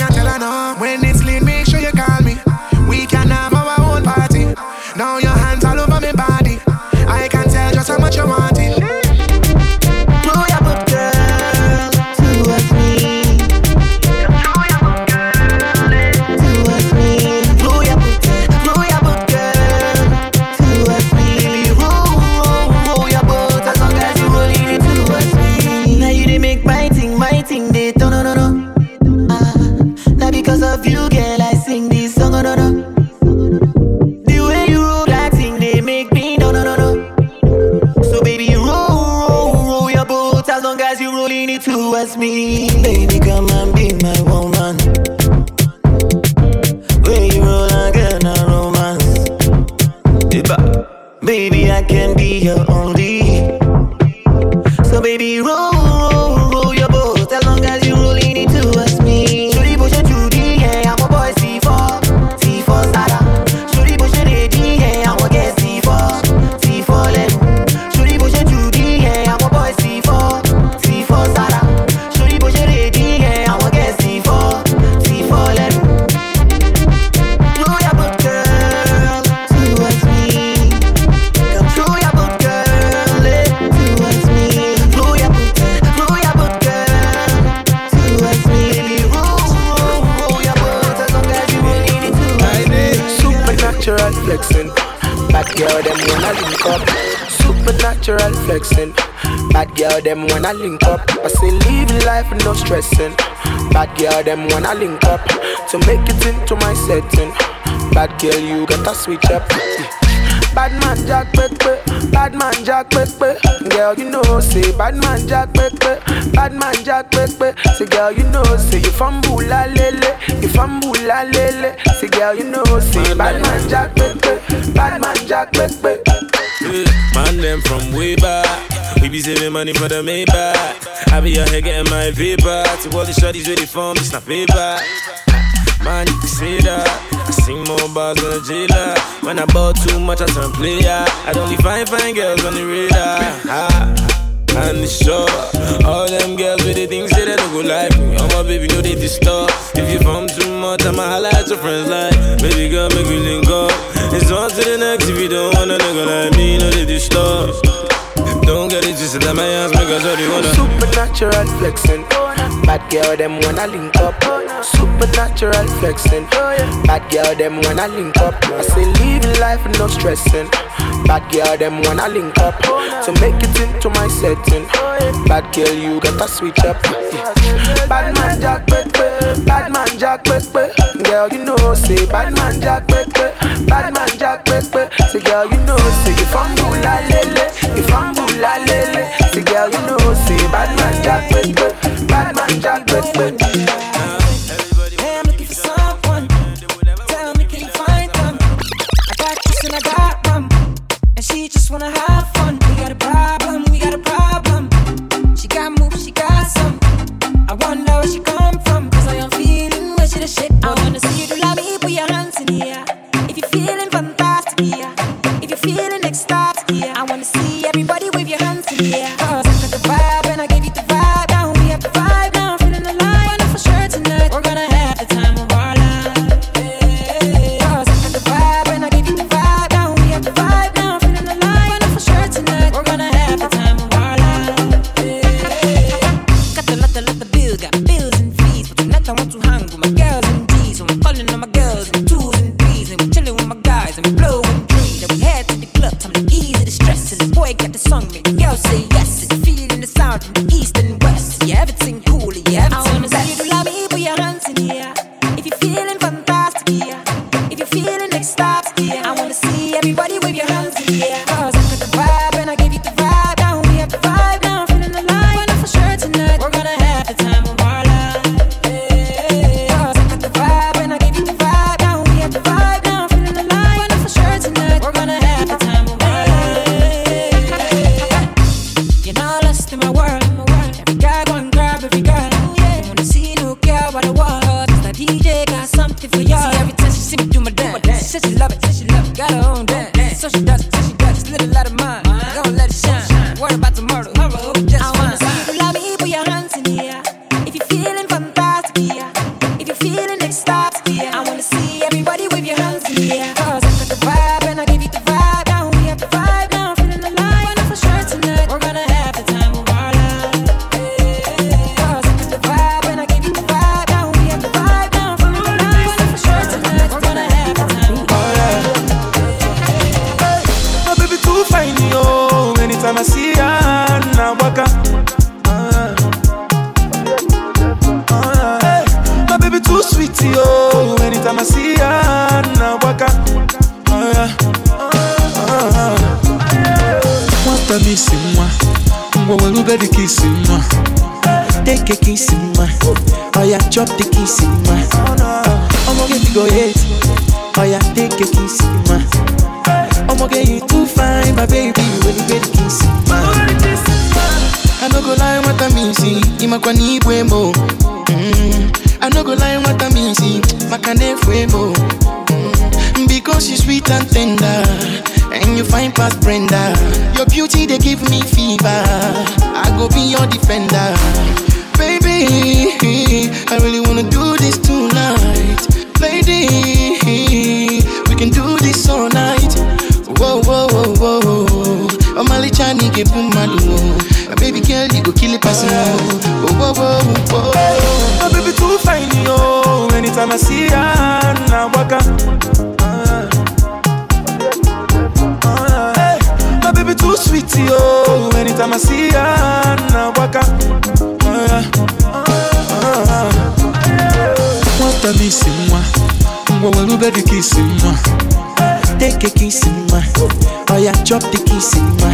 flexing. Bad girl them wanna link up. I say living life no stressing. Bad girl them wanna link up to make it into my setting. Bad girl you gotta switch up. Bad man Jack Pepe, bad man Jack Pepe. Girl, you know, say bad man Jack Pepe, bad man Jack Pepe. Say girl, you know, say you from Bula Lele, you from Bula Lele. Say girl, you know, say bad man Jack Pepe, bad man Jack Pepe. Yeah, Man, them from way back. We be saving money for the Maybach. I be out here getting my paper. To all the shorties ready for me, it's not paper. Man, you can say that. I sing more bars than a jailer. When I bought too much, I turn player. I don't leave fine, fine girls on the radar. And it's sure All them girls with the things say they don't go like me All my baby know they disturb If you from too much, I'ma at your friends like Baby girl, make me link up It's on to the next if you don't want a nigga like me Know they disturb Don't get it twisted that my ass make a you wanna Supernatural flexing. Bad girl, them wanna link up. Supernatural flexing. Bad girl, them wanna link up. I say living life no stressing. Bad girl, them wanna link up to make it into my setting. Bad girl, you gotta switch up. Bad man Jack Pepe, bad man Jack Pepe. Girl, you know, say bad man Jack Pepe, bad man Jack Pepe. Say girl, you know, say from Bula Lele, from Bula Lele. Say girl, you know, say bad man Jack bad man Jack Nwata misi nwa. Ngwa welube dị ka isi nwa. Take a kiss nwa. Oya chop the kiss nwa. Ọmọge you go hate. Oya take a kiss nwa. Ọmọge you too fine my baby welube the kiss nwa. I no go lie what I mean misi ịmakwa na ibu emo. Mm. I no go lie nwata misi maka na efu emo. Mm. because you sweet and tender and you find past Brenda. Your beauty they give me fever. I go be your defender, baby. I really wanna do this tonight, lady. We can do this all night. Whoa, whoa, whoa, whoa. Oh, Mali Chani get boom Baby girl, you go kill it person. Whoa, whoa, whoa, whoa. My baby too fine, yo. Anytime I see her, now waka. Ah. Sweet, yo. Anytime I see her, now waka. Oh, yeah. Ah. Nwata m isi nwa, ngwa welube dị ka isi nwa. Take a kiss nwa, oya chop the kiss nwa.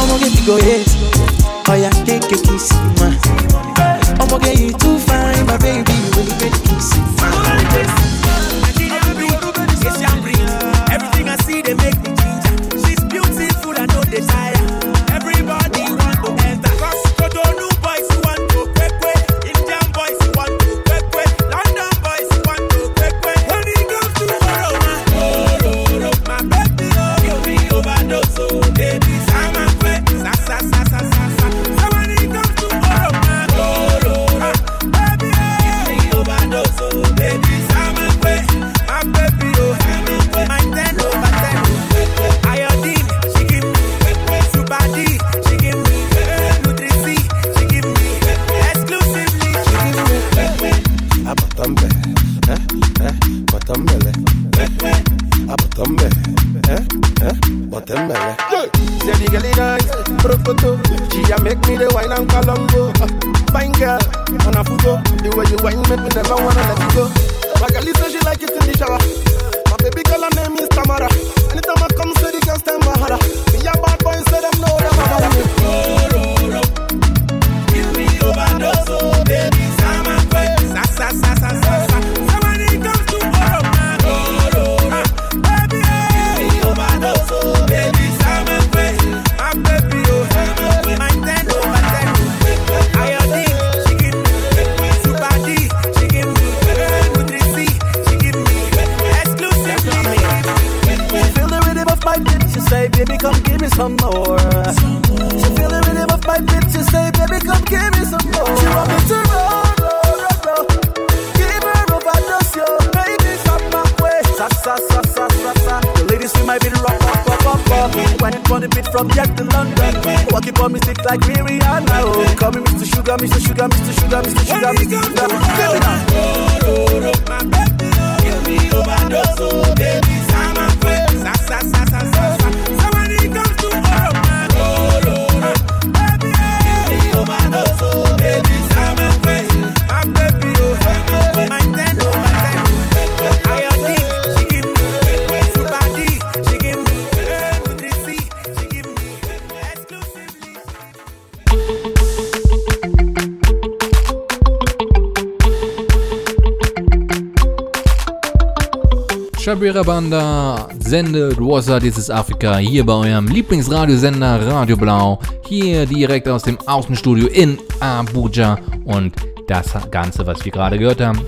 Ọmọ gị go hate, oya take a kiss nwa. Ọmọ gị you too fine, my baby, welube dị ka isi Everything Shabira Banda sendet Wasser, dieses Afrika hier bei eurem Lieblingsradiosender Radio Blau, hier direkt aus dem Außenstudio in Abuja. Und das Ganze, was wir gerade gehört haben,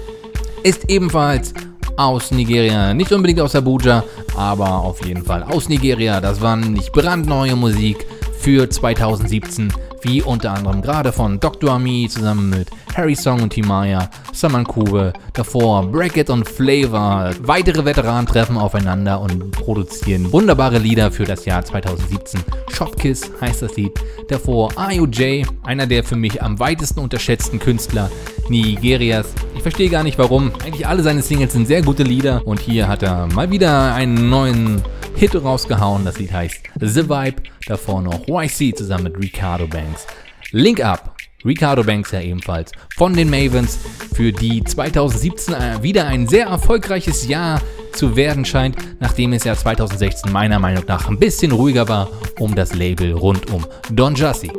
ist ebenfalls aus Nigeria, nicht unbedingt aus Abuja, aber auf jeden Fall aus Nigeria. Das war nicht brandneue Musik für 2017, wie unter anderem gerade von Dr. Ami zusammen mit Harry Song und Timaya, Saman Kube, davor Bracket und Flavor. Weitere Veteranen treffen aufeinander und produzieren wunderbare Lieder für das Jahr 2017. Shopkiss heißt das Lied. Davor IOJ, einer der für mich am weitesten unterschätzten Künstler Nigerias. Ich verstehe gar nicht warum. Eigentlich alle seine Singles sind sehr gute Lieder und hier hat er mal wieder einen neuen Hit rausgehauen. Das Lied heißt The Vibe. Davor noch YC zusammen mit Ricardo Banks. Link Up. Ricardo Banks ja ebenfalls von den Mavens, für die 2017 äh, wieder ein sehr erfolgreiches Jahr zu werden scheint, nachdem es ja 2016 meiner Meinung nach ein bisschen ruhiger war um das Label rund um Don Jussie.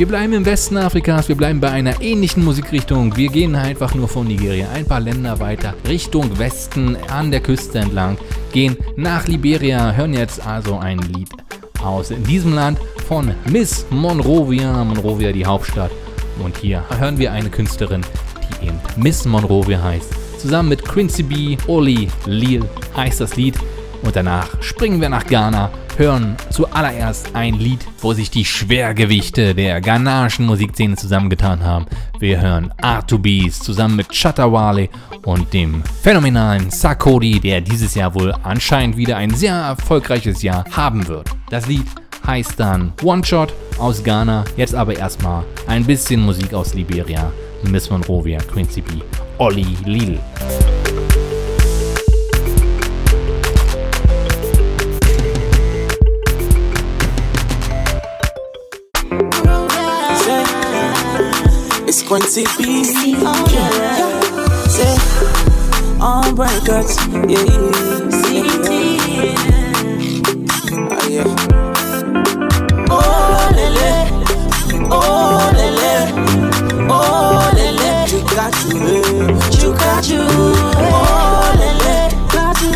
Wir bleiben im Westen Afrikas, wir bleiben bei einer ähnlichen Musikrichtung. Wir gehen einfach nur von Nigeria ein paar Länder weiter Richtung Westen an der Küste entlang, gehen nach Liberia, hören jetzt also ein Lied aus diesem Land von Miss Monrovia, Monrovia die Hauptstadt. Und hier hören wir eine Künstlerin, die eben Miss Monrovia heißt. Zusammen mit Quincy B, Oli, Lil heißt das Lied. Und danach springen wir nach Ghana, hören zuallererst ein Lied, wo sich die Schwergewichte der ghanaischen Musikszene zusammengetan haben. Wir hören R2Bs zusammen mit Chatawale und dem phänomenalen Sakodi, der dieses Jahr wohl anscheinend wieder ein sehr erfolgreiches Jahr haben wird. Das Lied heißt dann One Shot aus Ghana, jetzt aber erstmal ein bisschen Musik aus Liberia. Miss Monrovia, Quincy B, Olli Lil. It's Quincy B. Yeah. Say, on records. Yeah, yeah. Ah, yeah. Oh, lele. Oh, lele. Oh, lele. Chukaju. Chukaju. Oh, lele.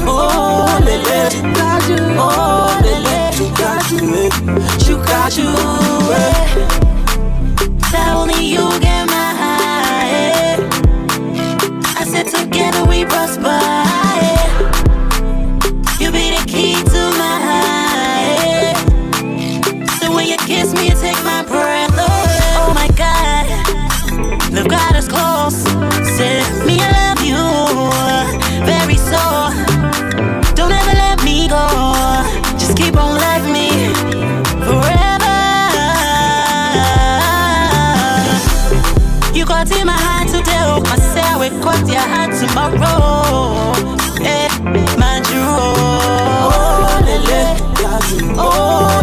Oh, lele. Oh, lele. Chukaju. Chukaju. That only you get my high. You be the key to my high. So when you kiss me, take my breath away. Oh my God, love got us close. Eh, you oh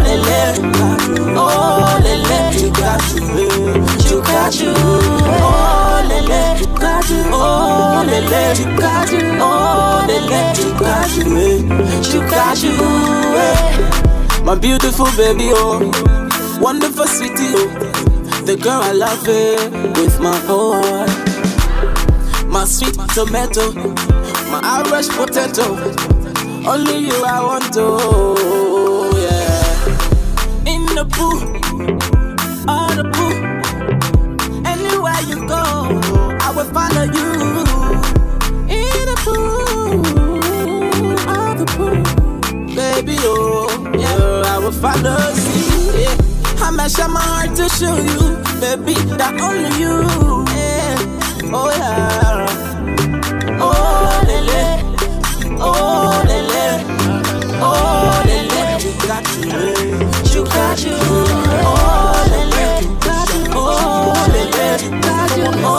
lele, you you, got you, oh lele, you got you, oh lele, you got you, oh lele, you got you, eh. My beautiful baby, oh, wonderful sweetie, oh, the girl I love it with my heart. My sweet tomato, my Irish potato, only you I want to, yeah. In the pool, on the pool, anywhere you go, I will follow you. In the pool, on the pool, baby, oh, yeah, I will follow you. My heart to show you, baby, that only you. Yeah. Oh yeah. Oh lele, oh lele, oh lele, you got you, you got you. Oh lele, oh lele, you got you. Oh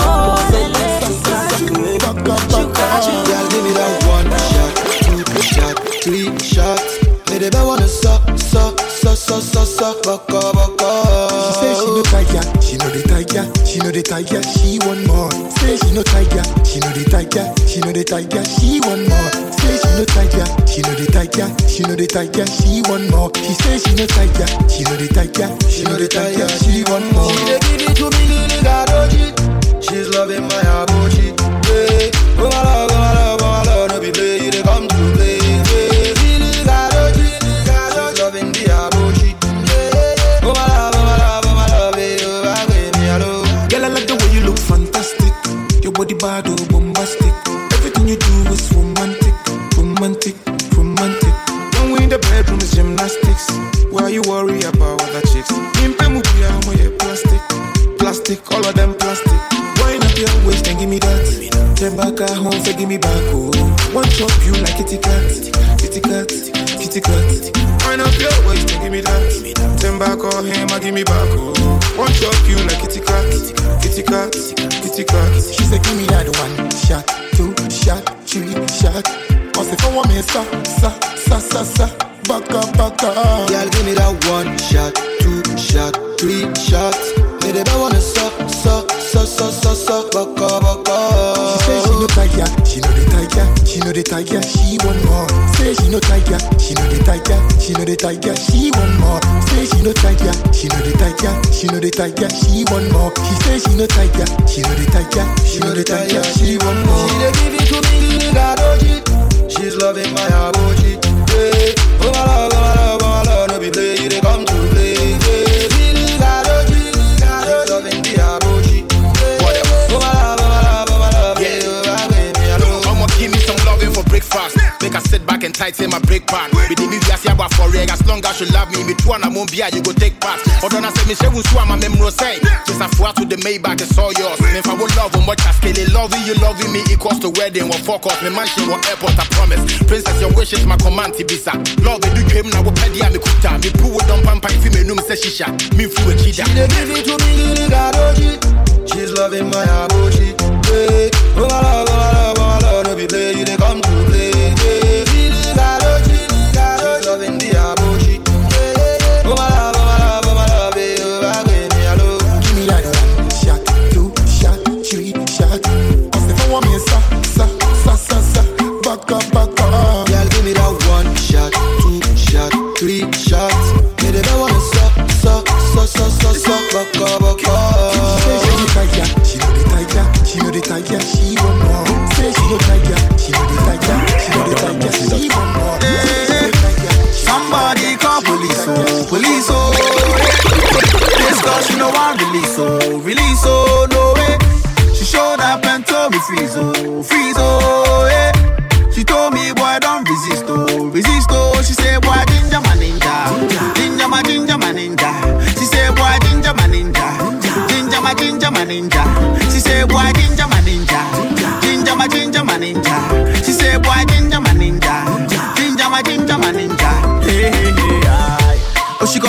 lele, got you, got you. One shot, two three shots. Baka. She say she no tiger, she know the tiger, she know the tiger, she want more. Say she no tiger, tiger, she know the tiger, she want more. Say she no tiger, she know the tiger, she know the tiger, she want more. She say she no tiger, she know the tiger, she know the tiger, she want more. She dey give it to me, little gadoji. She's loving my abochi. On him, I give me back, oh. One chop you like kitty cat, kitty cat, kitty cat. She said, give me that one shot, two shot, three shot. The tiger, she want more. She say she no tiger, she know the tiger, she know the tiger, she want more. She dey give it to me, little gadoji. She's loving my abochi. Pan. We did me via siaba for reg. As long as you love me, me and I won't be you go take part. Although I say me she will sue my memory say. Just a four to the Maybach, it's all yours. Me if I will love on what I scale it. Loving you, loving me equals to wedding. What fuck off, me mansion, what airport, I promise. Princess, your wish is my command, Tibisa. Love you came now, what pedia, me kuta. Me poo with dump and pipe, me num se shisha. Me fu a cheetah. She give it to me, little gadoji. She's loving my abochi. Yeah. Oh my love, oh my love, oh my love, no be play, you come to back up.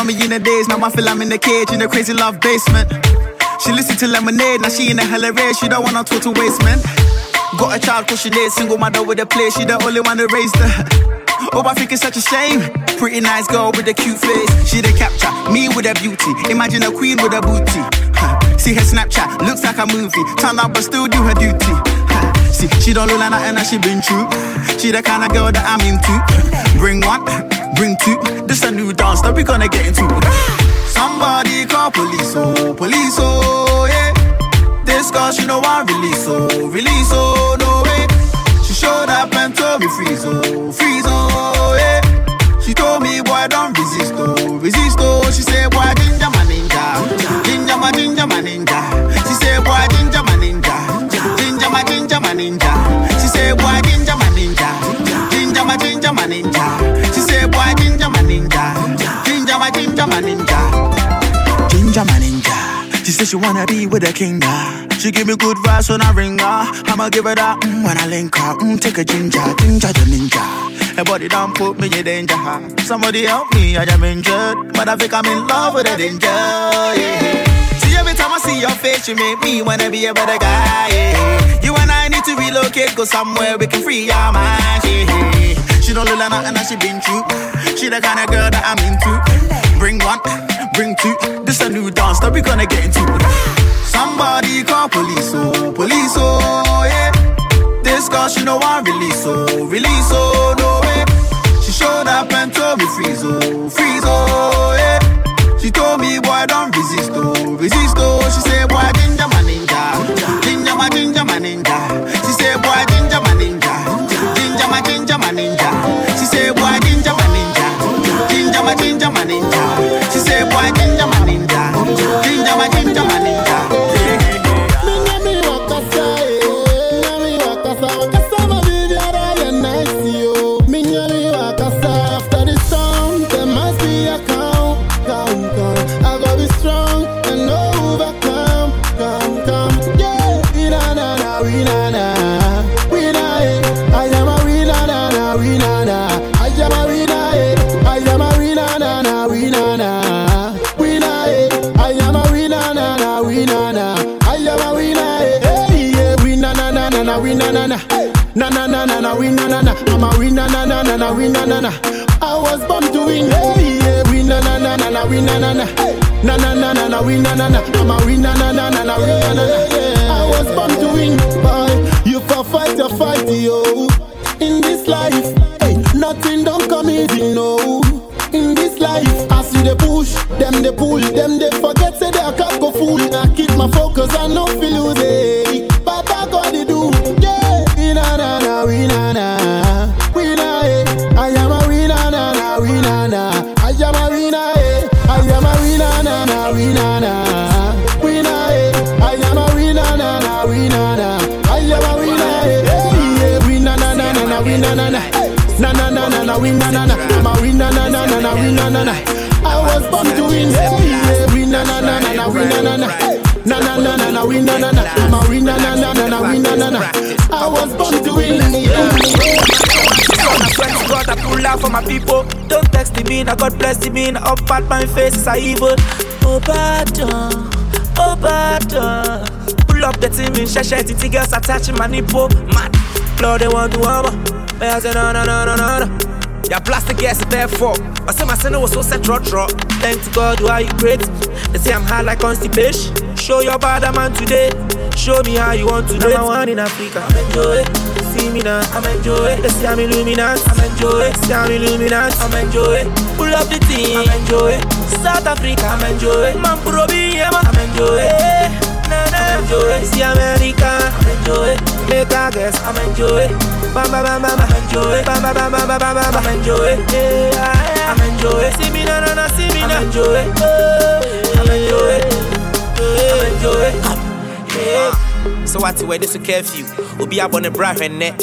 Got me in the days, now I feel I'm in the cage in the crazy love basement. She listen to lemonade, now she in the hella race, she don't wanna talk to waste man. Got a child cause she late, single mother with a play, she the only one that raised her. Oh, I think it's such a shame. Pretty nice girl with a cute face. She the capture, me with a beauty. Imagine a queen with a booty. See her Snapchat, looks like a movie. Turn up but still do her duty. See, she don't look like that she been through. She the kind of girl that I'm into. Bring one, bring two. This a new dance that we gonna get into. Somebody call police, oh, police, oh, yeah. This girl, she know I release, oh, release, oh, no way. She showed up and told me freeze, oh, freeze, oh, yeah. She told me, boy, don't resist, oh, resist, oh. She said, boy, ginger my ninja, ginger my ginger my ninja. She said, boy, ginger my ninja, ginger my ginger my ninja. She said, boy, ginger my ninja, ginger my ginger my ninja. Ninja, ginger my ginger my ninja. Ginger my ninja. She said she wanna be with a king. She give me good vibes when I ring her. I'ma give her that mm, when I link her. Mm, take a ginger, ginger the ninja. Her body don't put me in danger. Somebody help me, I am injured. But I think I'm in love with a danger. Yeah. See every time I see your face, you make me wanna be a better guy. Yeah. You and I need to relocate, go somewhere we can free our minds. Yeah. She don't look like nothing that she been through. She the kind of girl that I'm into. Bring one, bring two. This a new dance that we gonna get into. Somebody call police, oh, police, oh, yeah. This girl, she know I release, oh, release, oh, no way. She showed up and told me freeze, oh, freeze, oh, yeah. She told me, boy, don't resist, oh, resist, oh. She said, na na, na na na. Na na na na na, na. I'm a we na na na na na, we na na na. I was born to win. Hey, yeah, we na na na na na, we na na na. Na na na na na, we na na na. I'm a we na na na na na, we na na na. I was born to win, boy. You for fight your fight, yo. In this life, hey, nothing don't come easy, no. In this life, as you they push, them they pull, them they forget say they a can't go fool. I keep my focus and no feel lose it. Na na na na, na na na. I'm a we na na na na na, we na na na. I was born to win. Hey, yeah. We na na na na na, we na na na. Na na na na na, we na na na. I'm a we na na na na na, we na na na. I was born to win. So my friends got a pull out for my people. Don't text me, now God bless me, now up at my face is a evil. Oh, pardon, oh, pardon. Pull Pull up the team in Shasha, Titi girls attaching my nipple. Mad, Lord, they want to armor. But I said, no, no, no, no, no, blast the gas, therefore. I say my son was so set, draw, draw. Thank to God, why you great. They say I'm high like constipation. Show your bad man today. Show me how you want to do it. I'm one in Africa. I'm enjoy. See me now, I'm enjoy. They say I'm illuminant. I'm enjoy. Say I'm illuminant. I'm enjoy. Pull up the team. I'm enjoy. South Africa. I'm enjoy. Man, puro yeah, man. I'm enjoy. Nah, nah, I'm enjoy. See America. I'm enjoy. Make a guess. I'm enjoy. Bam, bam, bam, bam. I'm enjoy. Bam, bam, bam, bam, bam, bam. I'm enjoy. Yeah. I'm enjoy. See me now, now, now. See me now. I'm enjoy. I'm enjoy. I'm enjoy. Yeah. So what where this curfew? Obi abon a bra hwenne.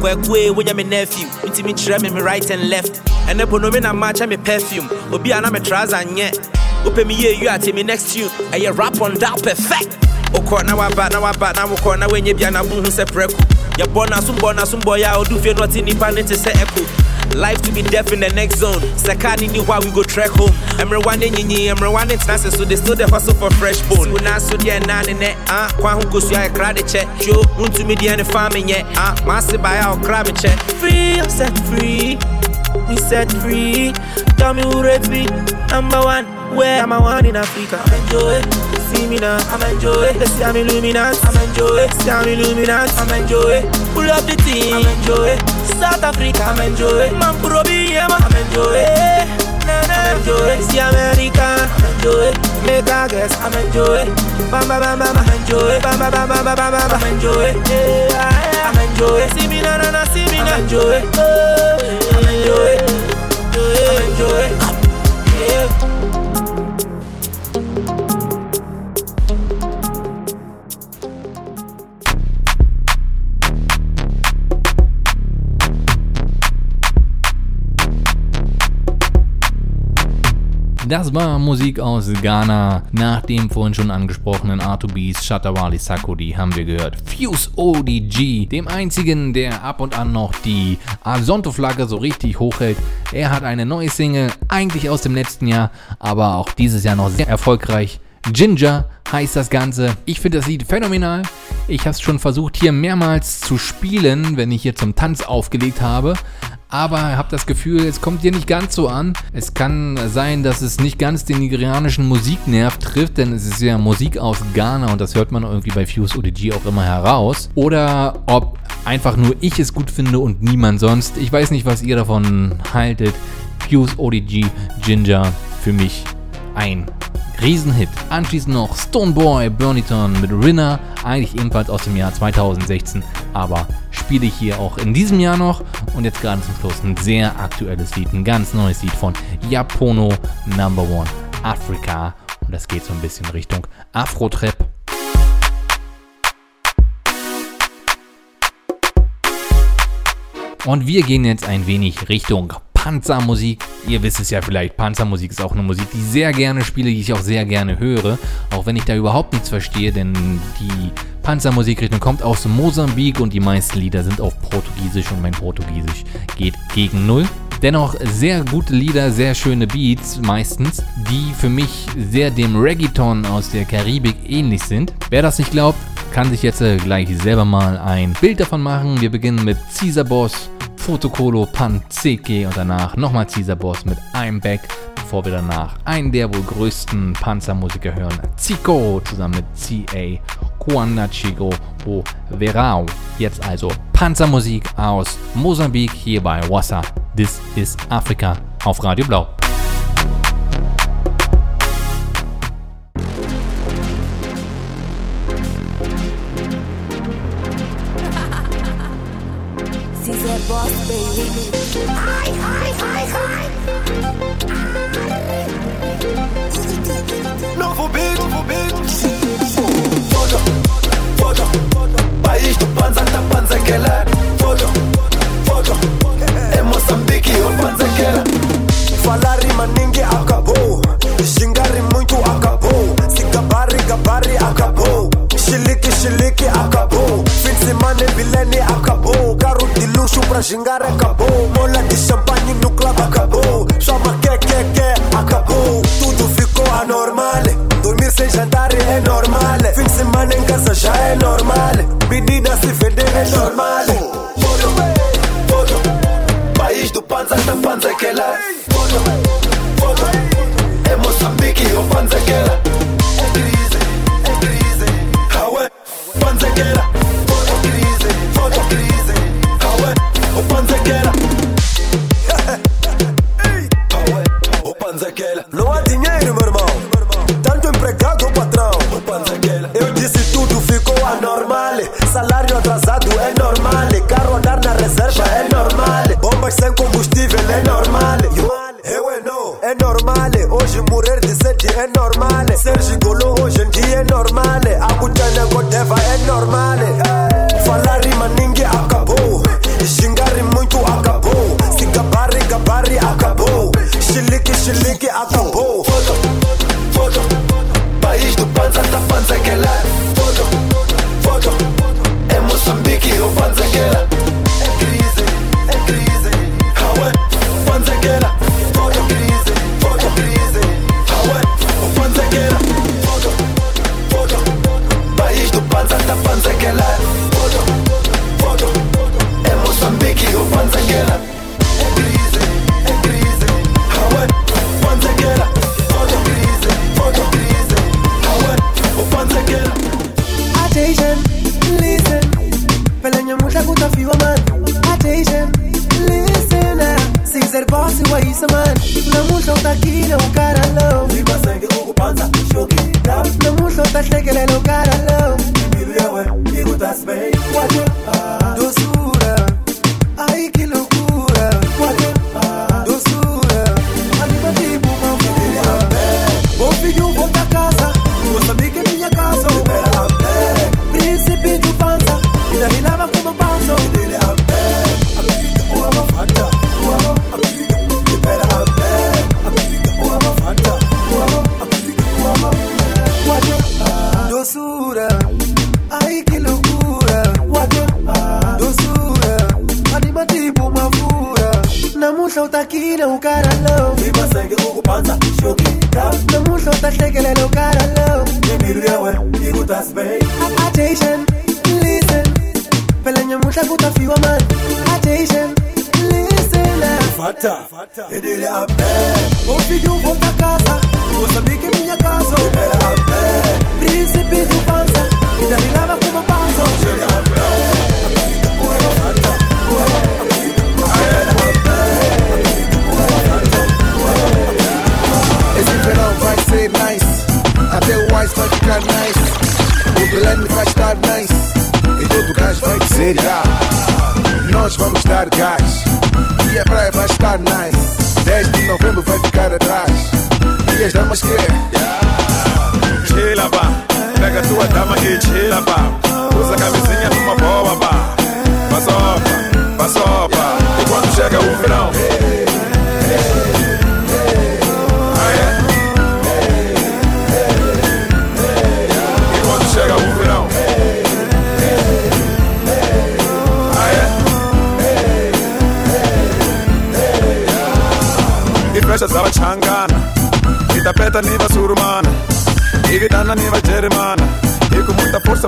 Kwekwe wonya me nephew. Ntimi kyerɛ me me right and left. Ɛnɛ bono me na match me perfume. Obi ana me trouser nyɛ. Ope me ye you ate me next tune. Ɛyɛ rap on that perfect. Okɔ na waba na waba na wokɔ na wenye bia na buhu sɛ prɛko. Yɛbɔ na so bɔ na so ya odu fie no ɔte nipa ne te sɛ. Life to be deaf in the next zone. Sekani ni why we go trek home. Emrewane nyinyi, emrewane tenase so they still the hustle for fresh bone. Una so dia na ne ne ah kwa hu kosu ya kra de. Jo untu me dia ne farming ye ah masi ba ya okra me che. Free, I'm set free. We set free. Tell me who rates me. Number one, where I one in Africa? Enjoy it. See me now, I'm enjoy. They say I'm illuminant, I'm enjoy. Say I'm illuminant, I'm enjoy. Pull up the team, I'm enjoy. South Africa, I'm enjoy. Man, puro yeah, I'm enjoy. Nah, nah, enjoy. See America, I'm enjoy. Make a guess, I'm enjoy. Bam, bam, bam, bam, I'm enjoy. Bam, bam, bam, bam, bam, bam, I'm enjoy. Yeah, I'm enjoy. See me now, now, now, see me now, I'm enjoy. Oh, I'm enjoy. I'm enjoy. Yeah. Das war Musik aus Ghana. Nach dem vorhin schon angesprochenen R2Bs Shatawali Sakodi haben wir gehört Fuse ODG, dem einzigen, der ab und an noch die Azonto-Flagge so richtig hochhält. Er hat eine neue Single, eigentlich aus dem letzten Jahr, aber auch dieses Jahr noch sehr erfolgreich. Ginger heißt das Ganze. Ich finde das Lied phänomenal. Ich habe es schon versucht hier mehrmals zu spielen, wenn ich hier zum Tanz aufgelegt habe. Aber habe das Gefühl, es kommt hier nicht ganz so an. Es kann sein, dass es nicht ganz den nigerianischen Musiknerv trifft, denn es ist ja Musik aus Ghana und das hört man irgendwie bei Fuse ODG auch immer heraus. Oder ob einfach nur ich es gut finde und niemand sonst. Ich weiß nicht, was ihr davon haltet. Fuse ODG Ginger für mich ein Riesenhit. Anschließend noch Stoneboy Burniton mit Rinner, eigentlich ebenfalls aus dem Jahr 2016, aber spiele ich hier auch in diesem Jahr noch. Und jetzt gerade zum Schluss ein sehr aktuelles Lied, ein ganz neues Lied von Japono Number One Africa. Und das geht so ein bisschen Richtung Afro-Trap. Und wir gehen jetzt ein wenig Richtung Panzermusik. Ihr wisst es ja vielleicht, Panzermusik ist auch eine Musik, die ich sehr gerne spiele, die ich auch sehr gerne höre. Auch wenn ich da überhaupt nichts verstehe, denn die Panzermusikrichtung kommt aus Mosambik und die meisten Lieder sind auf Portugiesisch und mein Portugiesisch geht gegen Null. Dennoch sehr gute Lieder, sehr schöne Beats meistens, die für mich sehr dem Reggaeton aus der Karibik ähnlich sind. Wer das nicht glaubt, kann sich jetzt gleich selber mal ein Bild davon machen. Wir beginnen mit Caesar Boss, Fotokolo, Panzeke und danach nochmal Caesar Boss mit I'm Back, bevor wir danach einen der wohl größten Panzermusiker hören, Zico zusammen mit C.A. Kuanda Chico O Verao. Jetzt also Panzermusik aus Mosambik hier bei Wassa. This is Africa auf Radio Blau. Caesar Boss, baby. Hi, hi, hi, hi. Novo beat, novo beat. Foto, foto. País do panza tá. Foto, foto. É Moçambique ou panzaquela. Falar rima ninguém acabou. Xingar muito acabou. Se gabari, gabari acabou. Chilique, chilique acabou. Fim de semana em Vilene acabou. Bicho pra gingar acabou. É Mola de champanhe no clube acabou. Chama que que que acabou. Tudo ficou anormal. Dormir sem jantar é normal. Fim de semana em casa já é normal. Menina se vender é normal. Fodo, fodo. País do panza, da panza que é lá.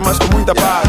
Mas com muita paz.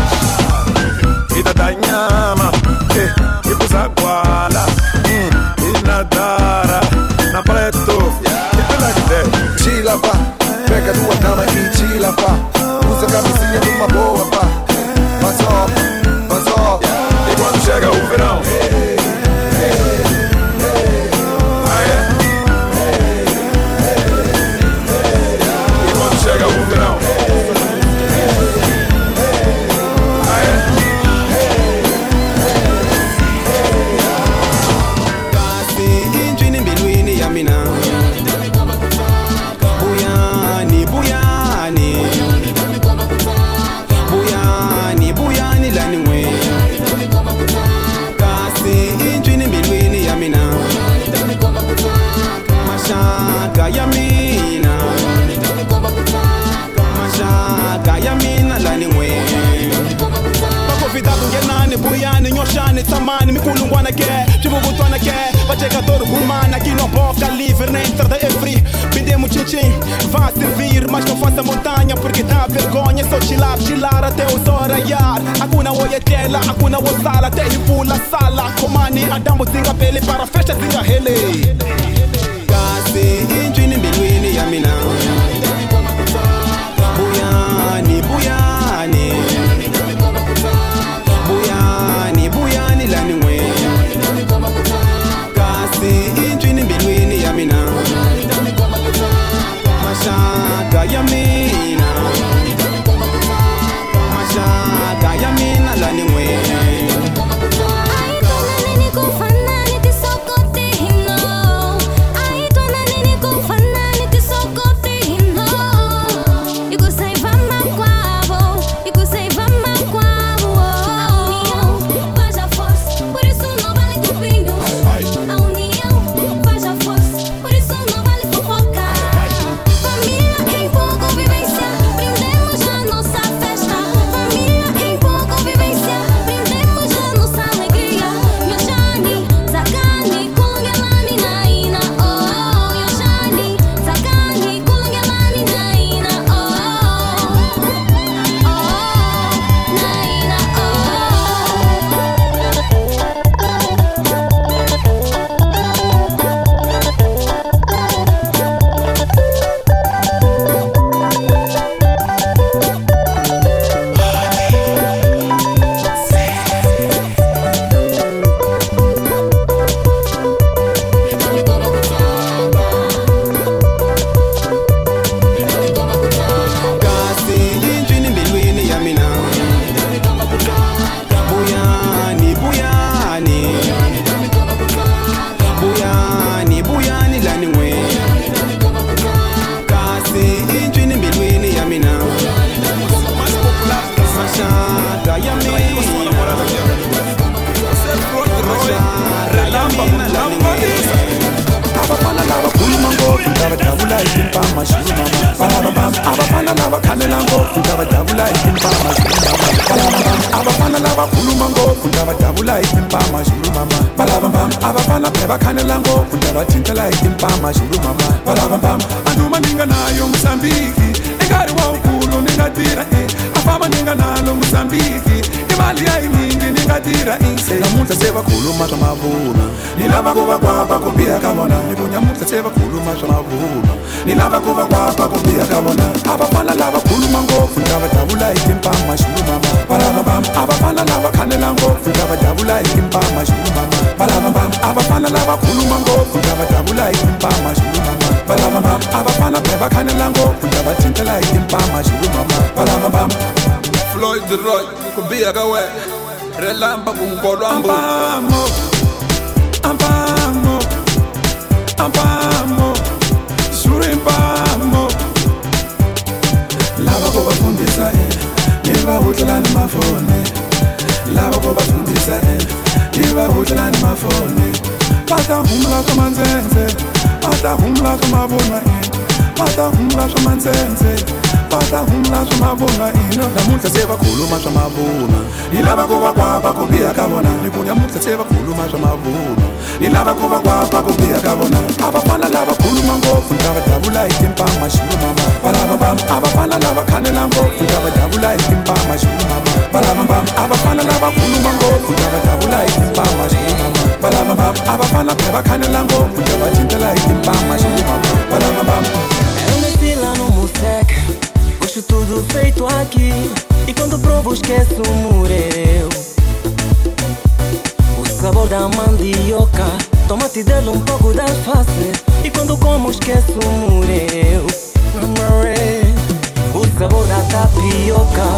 Ninganalo mosambiki imali ayiningi ningatira inse namuhla sebakhuluma zvamavuno nilava kuva kwapa kubiha ka vona. Loko nyamuhla sebakhuluma zvamavuno nilava kuva kwapa kubiha ka vona. Avafana lava khuluma ngopfu ni lava davula hi timpama xilumama valavabam avafana lava khanela ngopfu ni lava davula hi timpama xilumama valavabam avafana lava khuluma ngopfu ni lava davula hi timpama xilumama valavabam avafana beva khanela ngopfu ni lava cincela hi timpama xilumama valavabam floyd roy kubiha ka we relamba bumbo lwambo ambamo ambamo ambamo surimbamo lava ko bafundisa eh, ni bahutlalani mafoni lava ko bafundisa eh, ni bahutlalani mafoni vatahumula swa mandzendze vatahumula swa mavunwa vatahumula eh, swa mandzendze patahuna zvamavona ino ndamutsa sevakuluma zvamavona ndilava kuva kwapa kubia kavona ndikudamutsa sevakuluma zvamavona ndilava kuva kwapa kubia kavona avafana lava kuluma ngopfu ndavadavula hi timpama xilumama valava vam avafana lava khanela ngopfu ndavadavula hi timpama xilumama valava vam avafana lava kuluma ngopfu ndavadavula hi timpama xilumama valava vam avafana bevakhanela ngopfu ndavacincela hi timpama xilumama valava vam Puxo tudo feito aqui. E quando provo esqueço o mureu. O sabor da mandioca. Tomate dele um pouco da alface E quando como esqueço o mureu. O sabor da tapioca.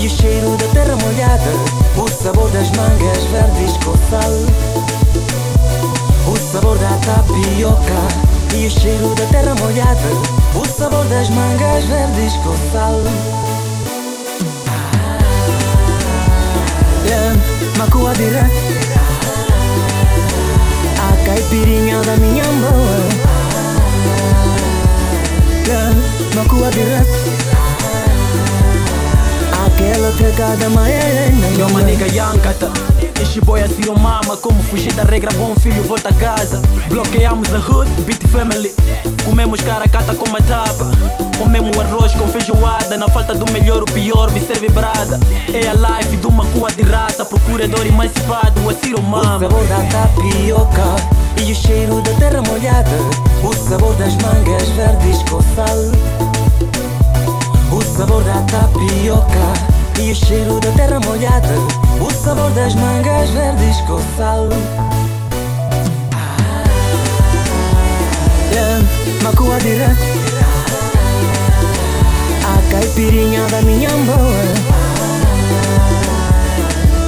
E o cheiro da terra molhada. O sabor das mangas verdes com sal. O sabor da tapioca. E o cheiro da terra molhada O sabor das mangas verdes com sal yeah, Macua direto A caipirinha da minha mão yeah, Macua direto Aquela pegada maiana Yo, my nigga, Yankata. Enche boia se mama, como fugir da regra, bom filho, volta a casa. Bloqueamos a hood, beat family. Comemos caracata com uma tapa. Comemos arroz com feijoada. Na falta do melhor, o pior, me serve brada. É a life de uma cua de raça. Procurador emancipado, a Ciro mama. O sabor da tapioca e o cheiro da terra molhada. O sabor das mangas verdes com sal. O sabor da tapioca e o cheiro da terra molhada. O sabor das mangas verdes com sal. Yeah, macua direto. A caipirinha da minha boa.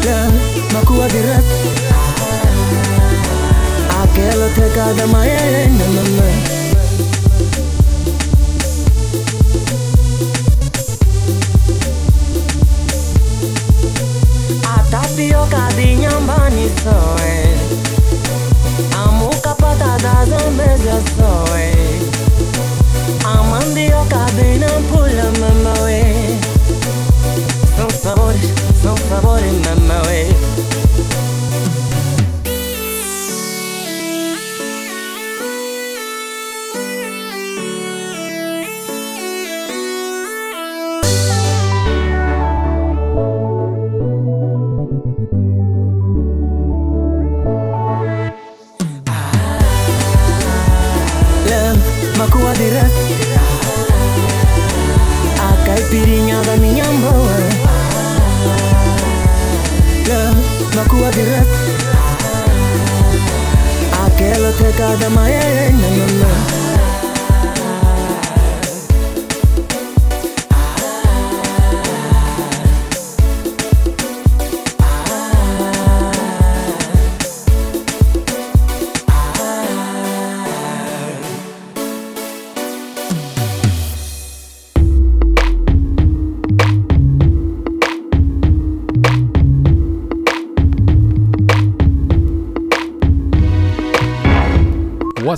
Yeah, macua direto. Aquela teca da manhã, mamãe. Nhambani soe. A muca patada zambeza soe. A mandioca de nampula mamawe mamawe അതിര് ആ കേരളത്തെ കാതമായ എണ്ണ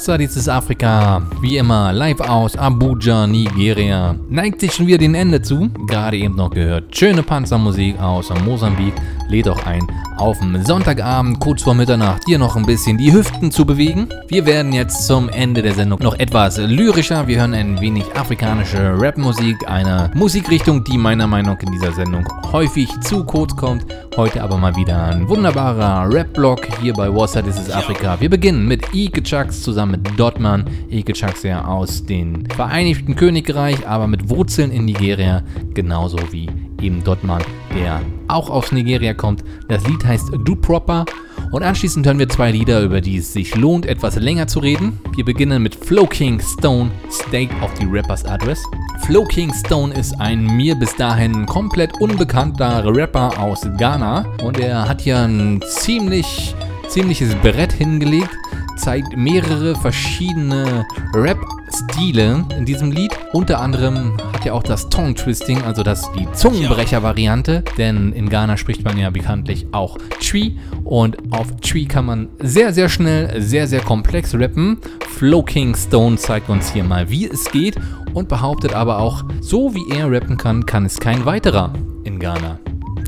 up, dieses Afrika. Wie immer, live aus Abuja, Nigeria. Neigt sich schon wieder dem Ende zu. Gerade eben noch gehört. Schöne Panzermusik aus Mosambik. Lädt auch ein, auf dem Sonntagabend, kurz vor Mitternacht, hier noch ein bisschen die Hüften zu bewegen. Wir werden jetzt zum Ende der Sendung noch etwas lyrischer. Wir hören ein wenig afrikanische Rapmusik. Eine Musikrichtung, die meiner Meinung nach in dieser Sendung häufig zu kurz kommt. Heute aber mal wieder ein wunderbarer Rap-Block hier bei Up, This is Africa. Wir beginnen mit Ike Chucks zusammen mit Dotman. Ike Chucks ja aus dem Vereinigten Königreich, aber mit Wurzeln in Nigeria, genauso wie eben Dotman, der auch aus Nigeria kommt. Das Lied heißt Do Proper. Und anschließend hören wir zwei Lieder, über die es sich lohnt, etwas länger zu reden. Wir beginnen mit Flow King Stone, State of the Rapper's Address. Flow King Stone ist ein mir bis dahin komplett unbekannter Rapper aus Ghana. Und er hat hier ein ziemlich, ziemliches Brett hingelegt, zeigt mehrere verschiedene Rap-Stile in diesem Lied. Unter anderem hat er auch das Tongue Twisting, also das die Zungenbrecher-Variante, denn in Ghana spricht man ja bekanntlich auch Tree und auf Tree kann man sehr, sehr schnell, sehr, sehr komplex rappen. Flow King Stone zeigt uns hier mal, wie es geht und behauptet aber auch, so wie er rappen kann, kann es kein weiterer in Ghana.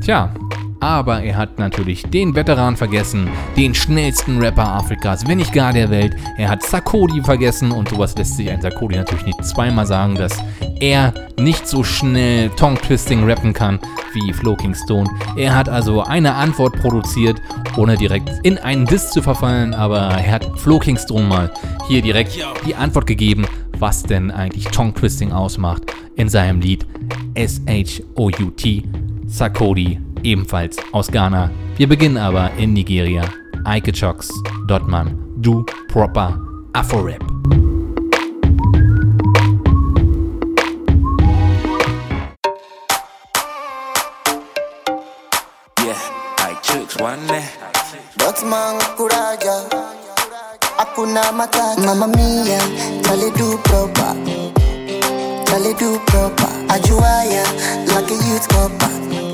Tja, aber er hat natürlich den Veteran vergessen, den schnellsten Rapper Afrikas, wenn nicht gar der Welt. Er hat Sakodi vergessen und sowas lässt sich ein Sakodi natürlich nicht zweimal sagen, dass er nicht so schnell Tongue-Twisting rappen kann wie Flo King Stone. Er hat also eine Antwort produziert, ohne direkt in einen Diss zu verfallen, aber er hat Flo King Stone mal hier direkt die Antwort gegeben, was denn eigentlich Tongue-Twisting ausmacht in seinem Lied S-H-O-U-T. Sakodi ebenfalls aus Ghana. Wir beginnen aber in Nigeria. Ike Chocks, Dotman, Do Proper Afro-Rap. Dotman kuraja Hakuna matata Mama mia Tali do proper Tali do proper Ajuaya Like a youth copper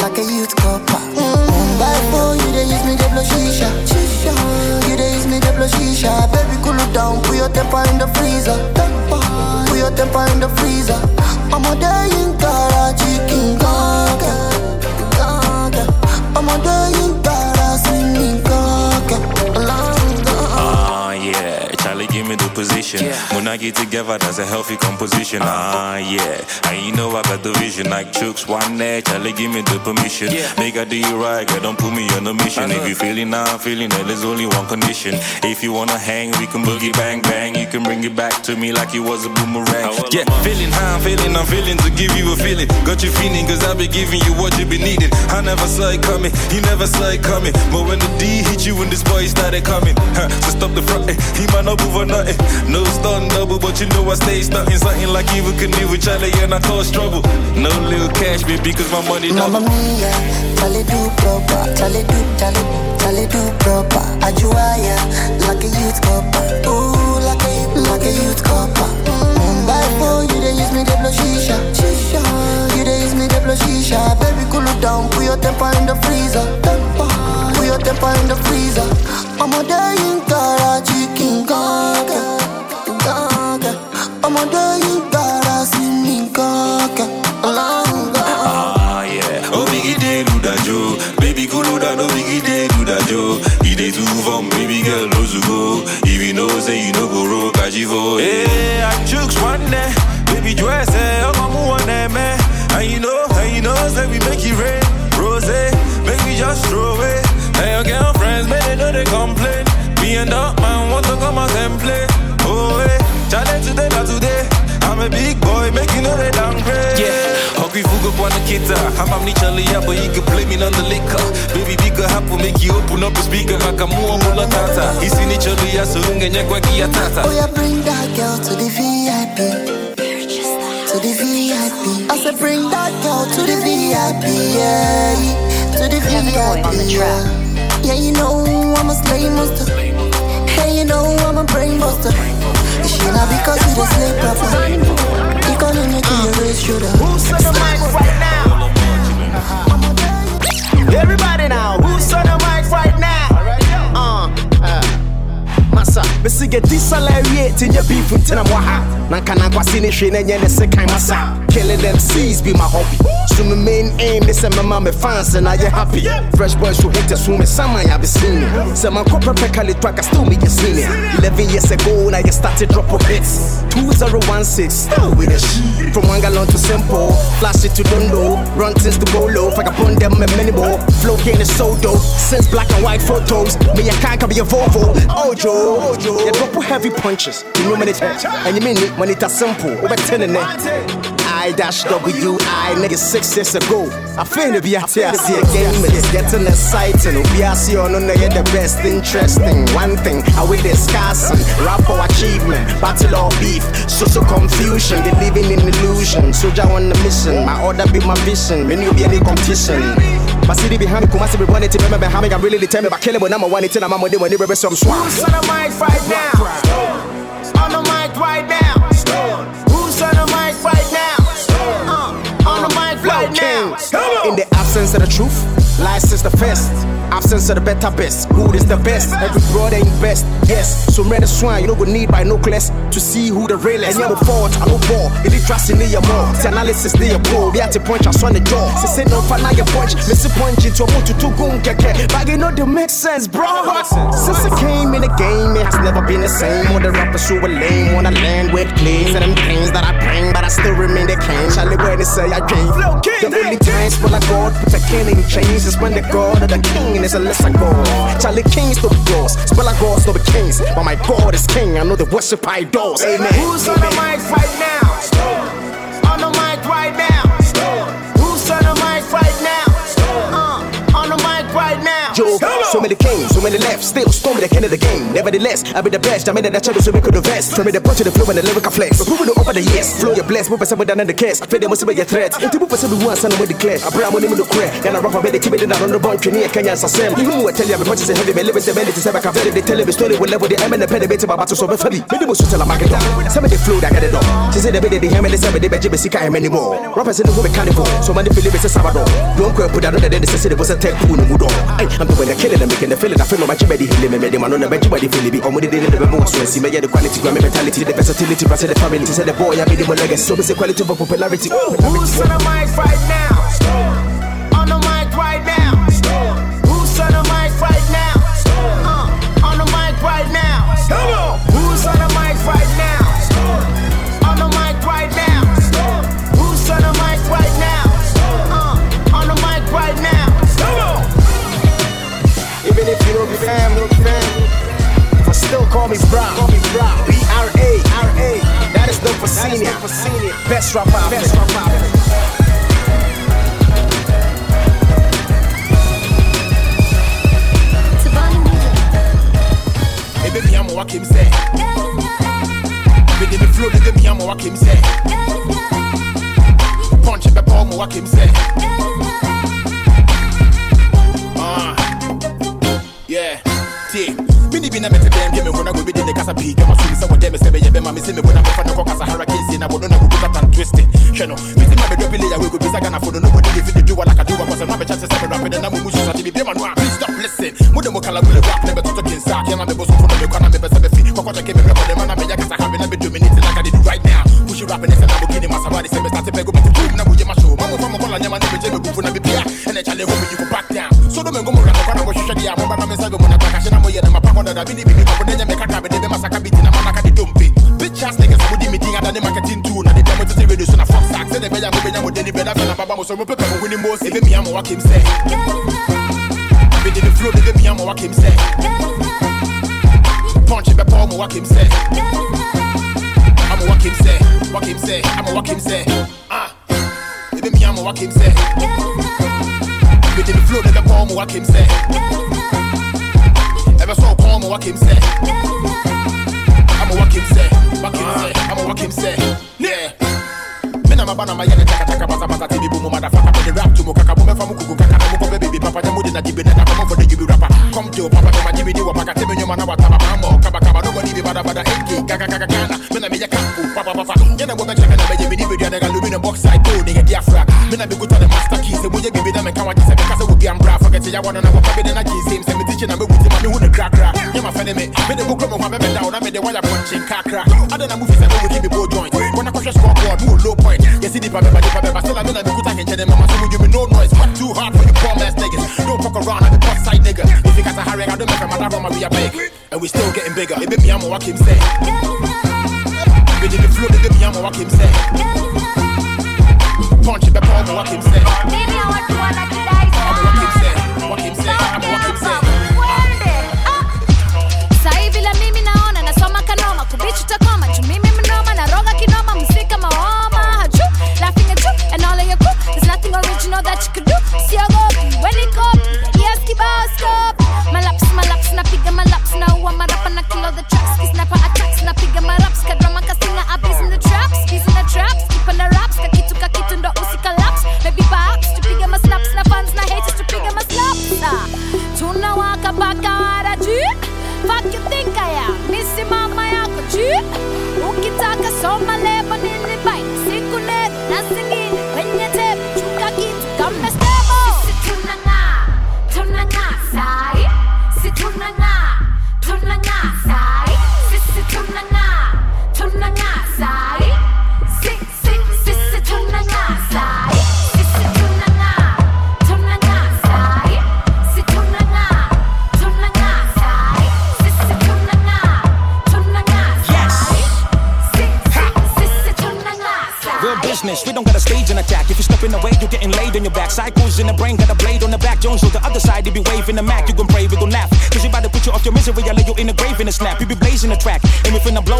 Like a youth copper mm. Bad boy You dey use me blow shisha. Shisha You dey use me blow shisha. Baby cool it down Put your temper in the freezer. Put your temper in the freezer. I'm a day in Karachi King. Kaka I'm ọmọdé yìí ń dára Charlie, give me the position. When I get together, that's a healthy composition. Ah, yeah. And you know I got the vision. Like chooks, one day. Charlie, give me the permission. Make I do you right, girl. Don't put me on a mission. If you feeling how I'm feeling, then there's only one condition. If you wanna hang, we can boogie bang bang. You can bring it back to me like it was a boomerang. Yeah, feeling how I'm feeling, I'm feeling to give you a feeling. Got you feeling, cause I've been giving you what you been needing. I never saw it coming, you never saw it coming. But when the D hit you, when this boy started coming, huh, so stop the front, he might not move or nothing. No stun double, but you know I stay stunting. Something like even with Charlie, and I cause trouble. No little cash, baby, cause my money Mamma double. mia, Charlie do proper, Charlie do, Charlie, Charlie do proper. Ajuaya, like a youth copper. Ooh, like a, like a youth copper. Mm, By four, you dey use me the blow shisha, shisha. You dey use me the blow shisha. Baby, cool it down, put your temper in the freezer. Put temper in the freezer. Ọmọdé yìí ń kára chicken. Ọmọdé yìí ń kára sí mi kankan, kankan. Ah, yeah. Oh, biggie day, do that, Joe. Baby, cool down, no biggie day, do that, Joe. He dey too fun, baby girl, lose to go. If you know, say you know, go roll, kajivo. Hey, I chooks one day. Baby, dress, eh, gonna move on there, man. And you know, and you know, say we make it rain. Rose, make me just know they complain. Me and that man want to come out and play. Oh, hey, challenge today, not today. I'm a big boy, make you know they downgrade. Yeah, Hungry Fuga on the kita. Ah. I'm a Charlie, yeah, but you can blame me on the liquor. Baby, big hapo make you open up a speaker. Makamua mula tata. Isi ni chali ya surunga nyakwa kia tata. Oh, yeah, bring that girl to the VIP. To the VIP. I said, bring that girl to the VIP. Yeah, to the VIP. Yeah. Yeah, you know I'm a slave monster. Hey, you know I'm a brain buster. She not because you the slave proper. Uh. You gonna make me raise shoulder. Who's on the mic right now? Everybody now, who's on the mic Masa, besi get this salary to your beef with them waha. Nanka na kwasi ni shwe na nye ne se kai masa. Killing them seas be my hobby. So my main aim is my mama fans and I you happy. Fresh boys who hate us who me sama ya be seen it. Say my corporate pekali track I still me you seen it. Eleven years ago now you started drop of hits. 2016 still with shit. From one gallon to simple, flash it to Dundo, run things to Bolo, upon them and many more. Flow game is so dope. Since black and white photos, me a can't be a Volvo. Ojo, Ojo. You drop heavy punches. You know me it and you mean it when it's simple. Over ten in it. I dash W I nigga six years ago. I to be out here. See a game it's getting exciting. We are see on the the best interesting. One thing I will discussing. Rap for achievement, battle or beef. Social confusion, they living in illusion. Soldier on the mission. My order be my vision. When you be any competition. My city behind me, Kumasi be running remember how I'm really determined. But killing I'm a one, it's in a mama, when they were some swamp. Who's on the mic right now? On the mic right now. Who's on the mic right now? Right now. In the absence of the truth, lies is the first. Absence of the better best. Good is the best. Every brother ain't best. Yes. So many swine, you don't go need by no class to see who the real is. And you fault, I no ball. It is trust in your more. The analysis they your bro. We had to punch us on the jaw. Say say no for now your punch. Miss a punch into a mood to two gun keke. But you know they make sense, bro. Since I came in the game, it has never been the same. All the rappers who were lame wanna land with plays and them pains that I bring, but I still remain the king. Charlie when they say I came. The only times for like God put a king in chains is when the God of the king is a lesser God. Charlie Kings no be gods, spell like gods no be kings. But my God is king, I know the worship idols. Amen. Who's on the mic right now? On the mic right now. Who's on the mic right now? Uh, on the mic right now. Joe, so many came, so many left, still storming the king of the game. Nevertheless, I be the best. I made that channel so we could invest. From me the punch to the flow and the lyrical flex. But moving over the years, flow your bless, move someone down in the case. I feel they must be your threat. If you move for one, son with the clear. I bring money in the crack, and I rap about the keep it on the bunch. You need Kenya Sasem. You know what I tell you, I'm much as heavy, but living the belly to say I can very they tell the story will level the M and the penny bit about to solve it for me. Maybe most tell I'm market down. Some of the flow that get it up. She said the bit the ham and the seven, they bet you see him anymore. Rappers in the woman carnival, so many believe it's a Sabado. Don't go put out the the city was a tech in Mudo. I'm doing the killing and making the feeling. Feel my chimney, he live me, man on the bench, but if be on with it, the most when see me the quality, my mentality, the versatility, plus the family. Said the boy, I be the legacy, so it's the quality of popularity. Who's? On the mic right now.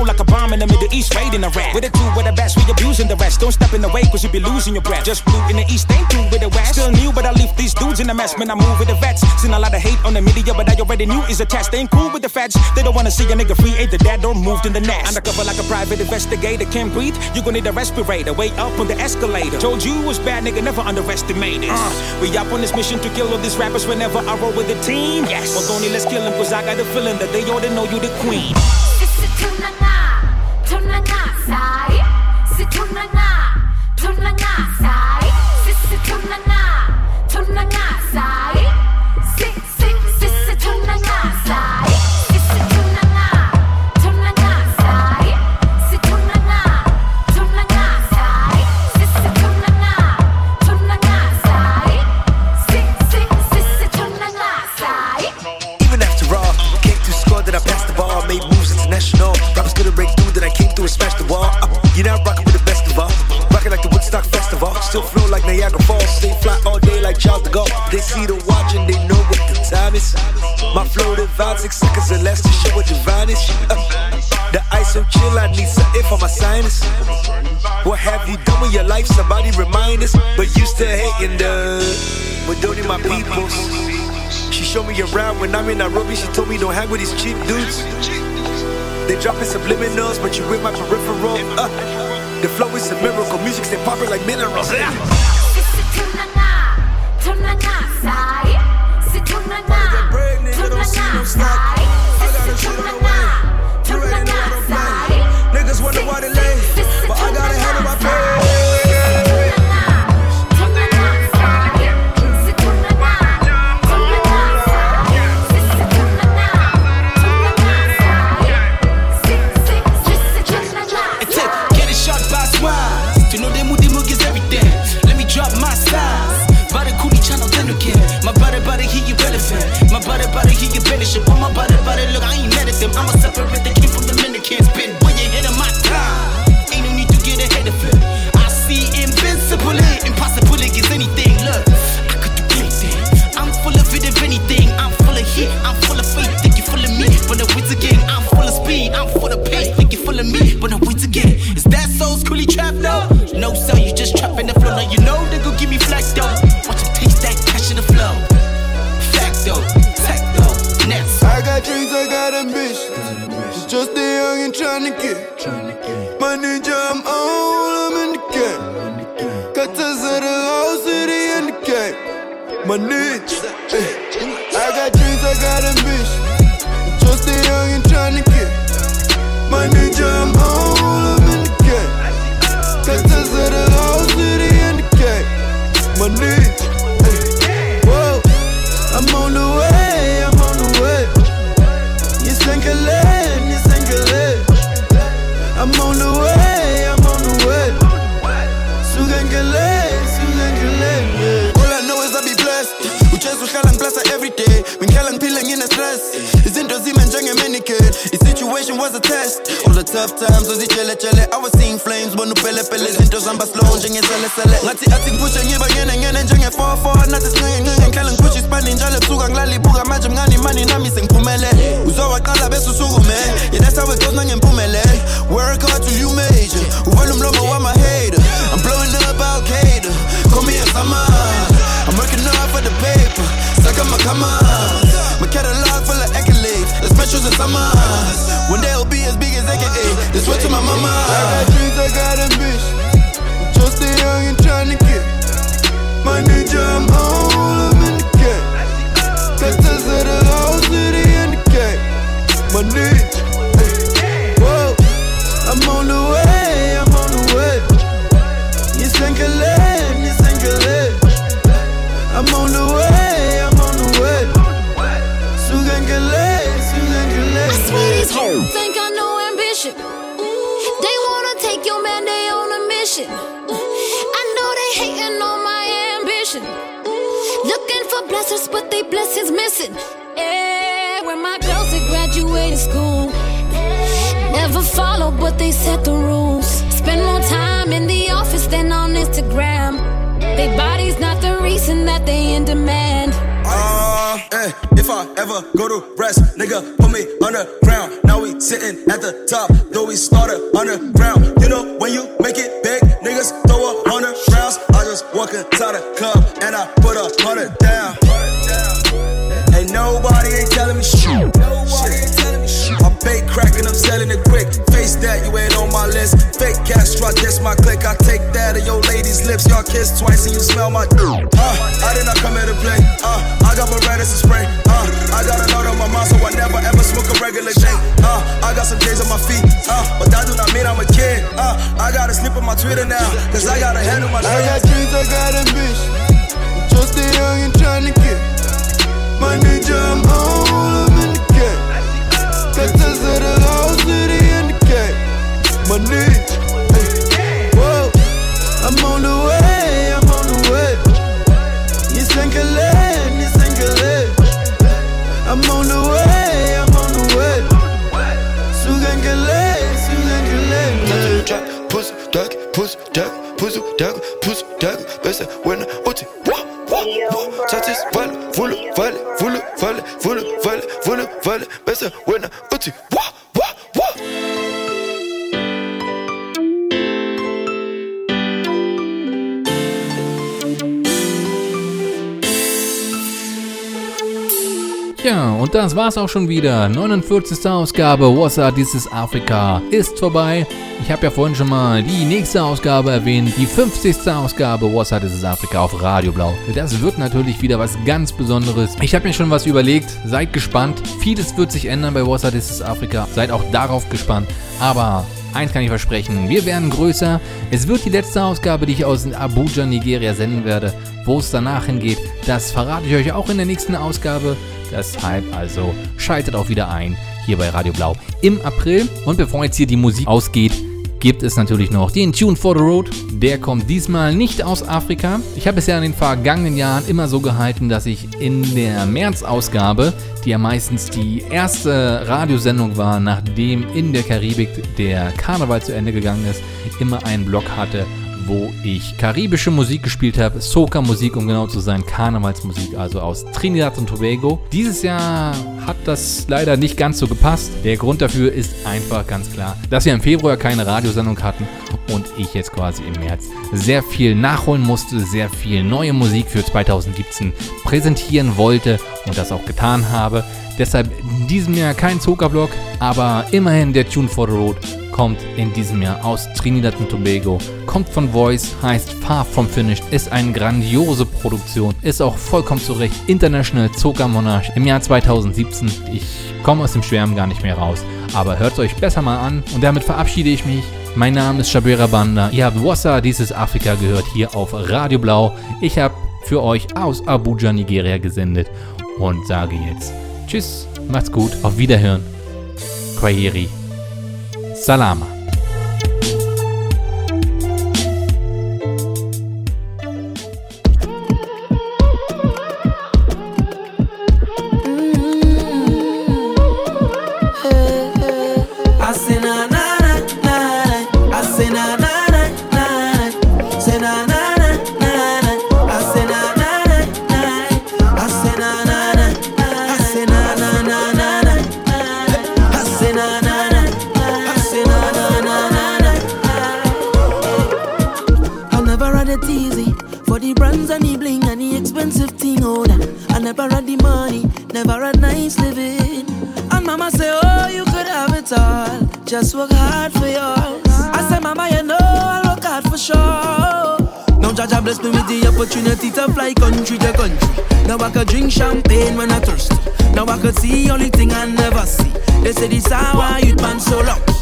like a bomb in the Middle East, raiding Iraq. With a crew, with the best, we abusing the rest. Don't step in the way, cause you be losing your breath. Just flew in the East, ain't through with the West. Still new, but I leave these dudes in the mess. When I move with the vets. Seen a lot of hate on the media, but I already knew is a test. They ain't cool with the feds. They don't wanna see a nigga free, ain't the dad, don't move in the nest. Undercover like a private investigator, can't breathe. You gon' need a respirator, way up on the escalator. Told you was bad, nigga, never underestimate it. Uh, we up on this mission to kill all these rappers whenever I roll with the team. Yes. Well, only let's kill them, cause I got the feeling that they ought to know you the queen. Turn my knots Still flow like Niagara Falls. Stay fly all day like Charles de Gaulle. They see the watch and they know what the time is. My flow divine, six seconds or less to show what divine is. Uh, the ice so chill, I need something for my sinus. What have you done with your life? Somebody remind us. But you still hating the. But don't need my peoples. She showed me around when I'm in Nairobi. She told me don't hang with these cheap dudes. They dropping subliminals, but you with my peripheral. Uh, the flow is a miracle, music they popping like minerals. Yeah. Und das war's auch schon wieder. 49. Ausgabe What's This is Africa ist vorbei. Ich habe ja vorhin schon mal die nächste Ausgabe erwähnt, die 50. Ausgabe What's This is Africa auf Radio Blau. Das wird natürlich wieder was ganz Besonderes. Ich habe mir schon was überlegt, seid gespannt. Vieles wird sich ändern bei What's This is Africa. Seid auch darauf gespannt. Aber Eins kann ich versprechen, wir werden größer. Es wird die letzte Ausgabe, die ich aus Abuja, Nigeria senden werde. Wo es danach hingeht, das verrate ich euch auch in der nächsten Ausgabe. Deshalb also schaltet auch wieder ein hier bei Radio Blau im April. Und bevor jetzt hier die Musik ausgeht, gibt es natürlich noch den Tune for the Road. Der kommt diesmal nicht aus Afrika. Ich habe es ja in den vergangenen Jahren immer so gehalten, dass ich in der März-Ausgabe, die ja meistens die erste Radiosendung war, nachdem in der Karibik der Karneval zu Ende gegangen ist, immer einen Block hatte, wo ich karibische Musik gespielt habe, Soca-Musik, um genau zu sein, Karnevalsmusik, also aus Trinidad und Tobago. Dieses Jahr hat das leider nicht ganz so gepasst. Der Grund dafür ist einfach ganz klar, dass wir im Februar keine Radiosendung hatten und ich jetzt quasi im März sehr viel nachholen musste, sehr viel neue Musik für 2017 präsentieren wollte und das auch getan habe. Deshalb in diesem Jahr kein Soca-Block, aber immerhin der Tune for the Road kommt in diesem Jahr aus Trinidad und Tobago, kommt von Voice, heißt Far From Finished, ist eine grandiose Produktion, ist auch vollkommen zurecht International Zoka Monarch im Jahr 2017. Ich komme aus dem Schwärmen gar nicht mehr raus, aber hört es euch besser mal an und damit verabschiede ich mich. Mein Name ist Shabira Banda. Ihr habt Wassa, dieses Afrika gehört hier auf Radio Blau. Ich habe für euch aus Abuja, Nigeria gesendet und sage jetzt Tschüss, macht's gut, auf Wiederhören. Kwaheri. Salama. I could drink champagne when I thirst. Now I could see only thing I never see. They say this how youth man so lucky.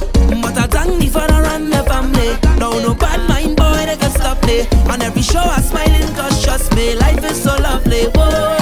But I thank the run the family. Now no bad mind boy they can stop me. On every show I smiling cause trust me, life is so lovely. Whoa,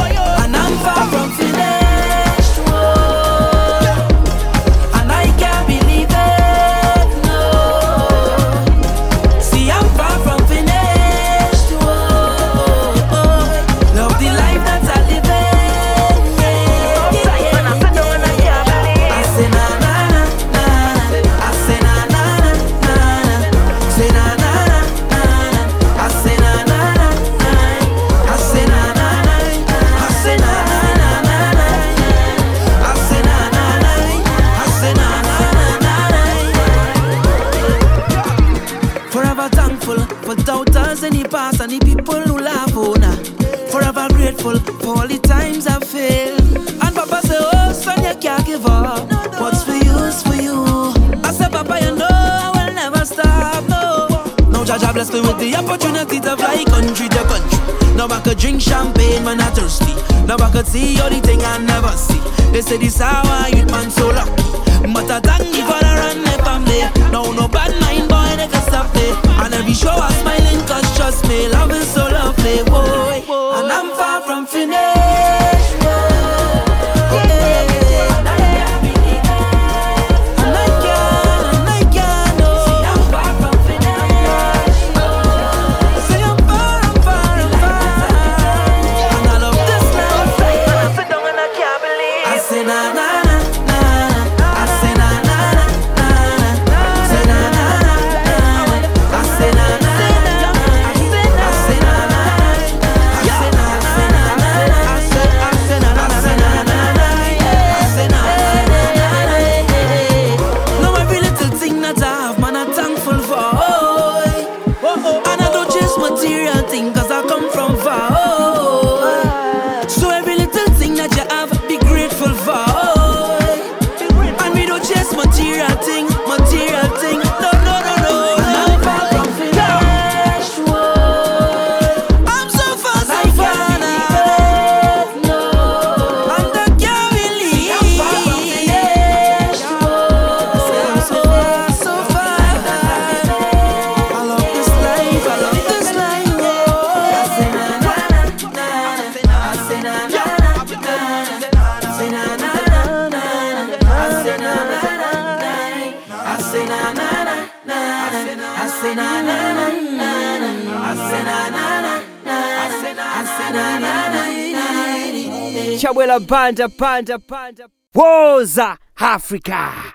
country to country. Now I could drink champagne when I'm thirsty. Now I could see all the thing I never see. They say this how I eat man so lucky. But I thank you for the run the family. No, no bad mind boy, they can stop me. And every show I'm smiling cause trust me, love is so lovely, boy. And I'm far from finished. Na. Chabwela banda banda banda. Woza Africa.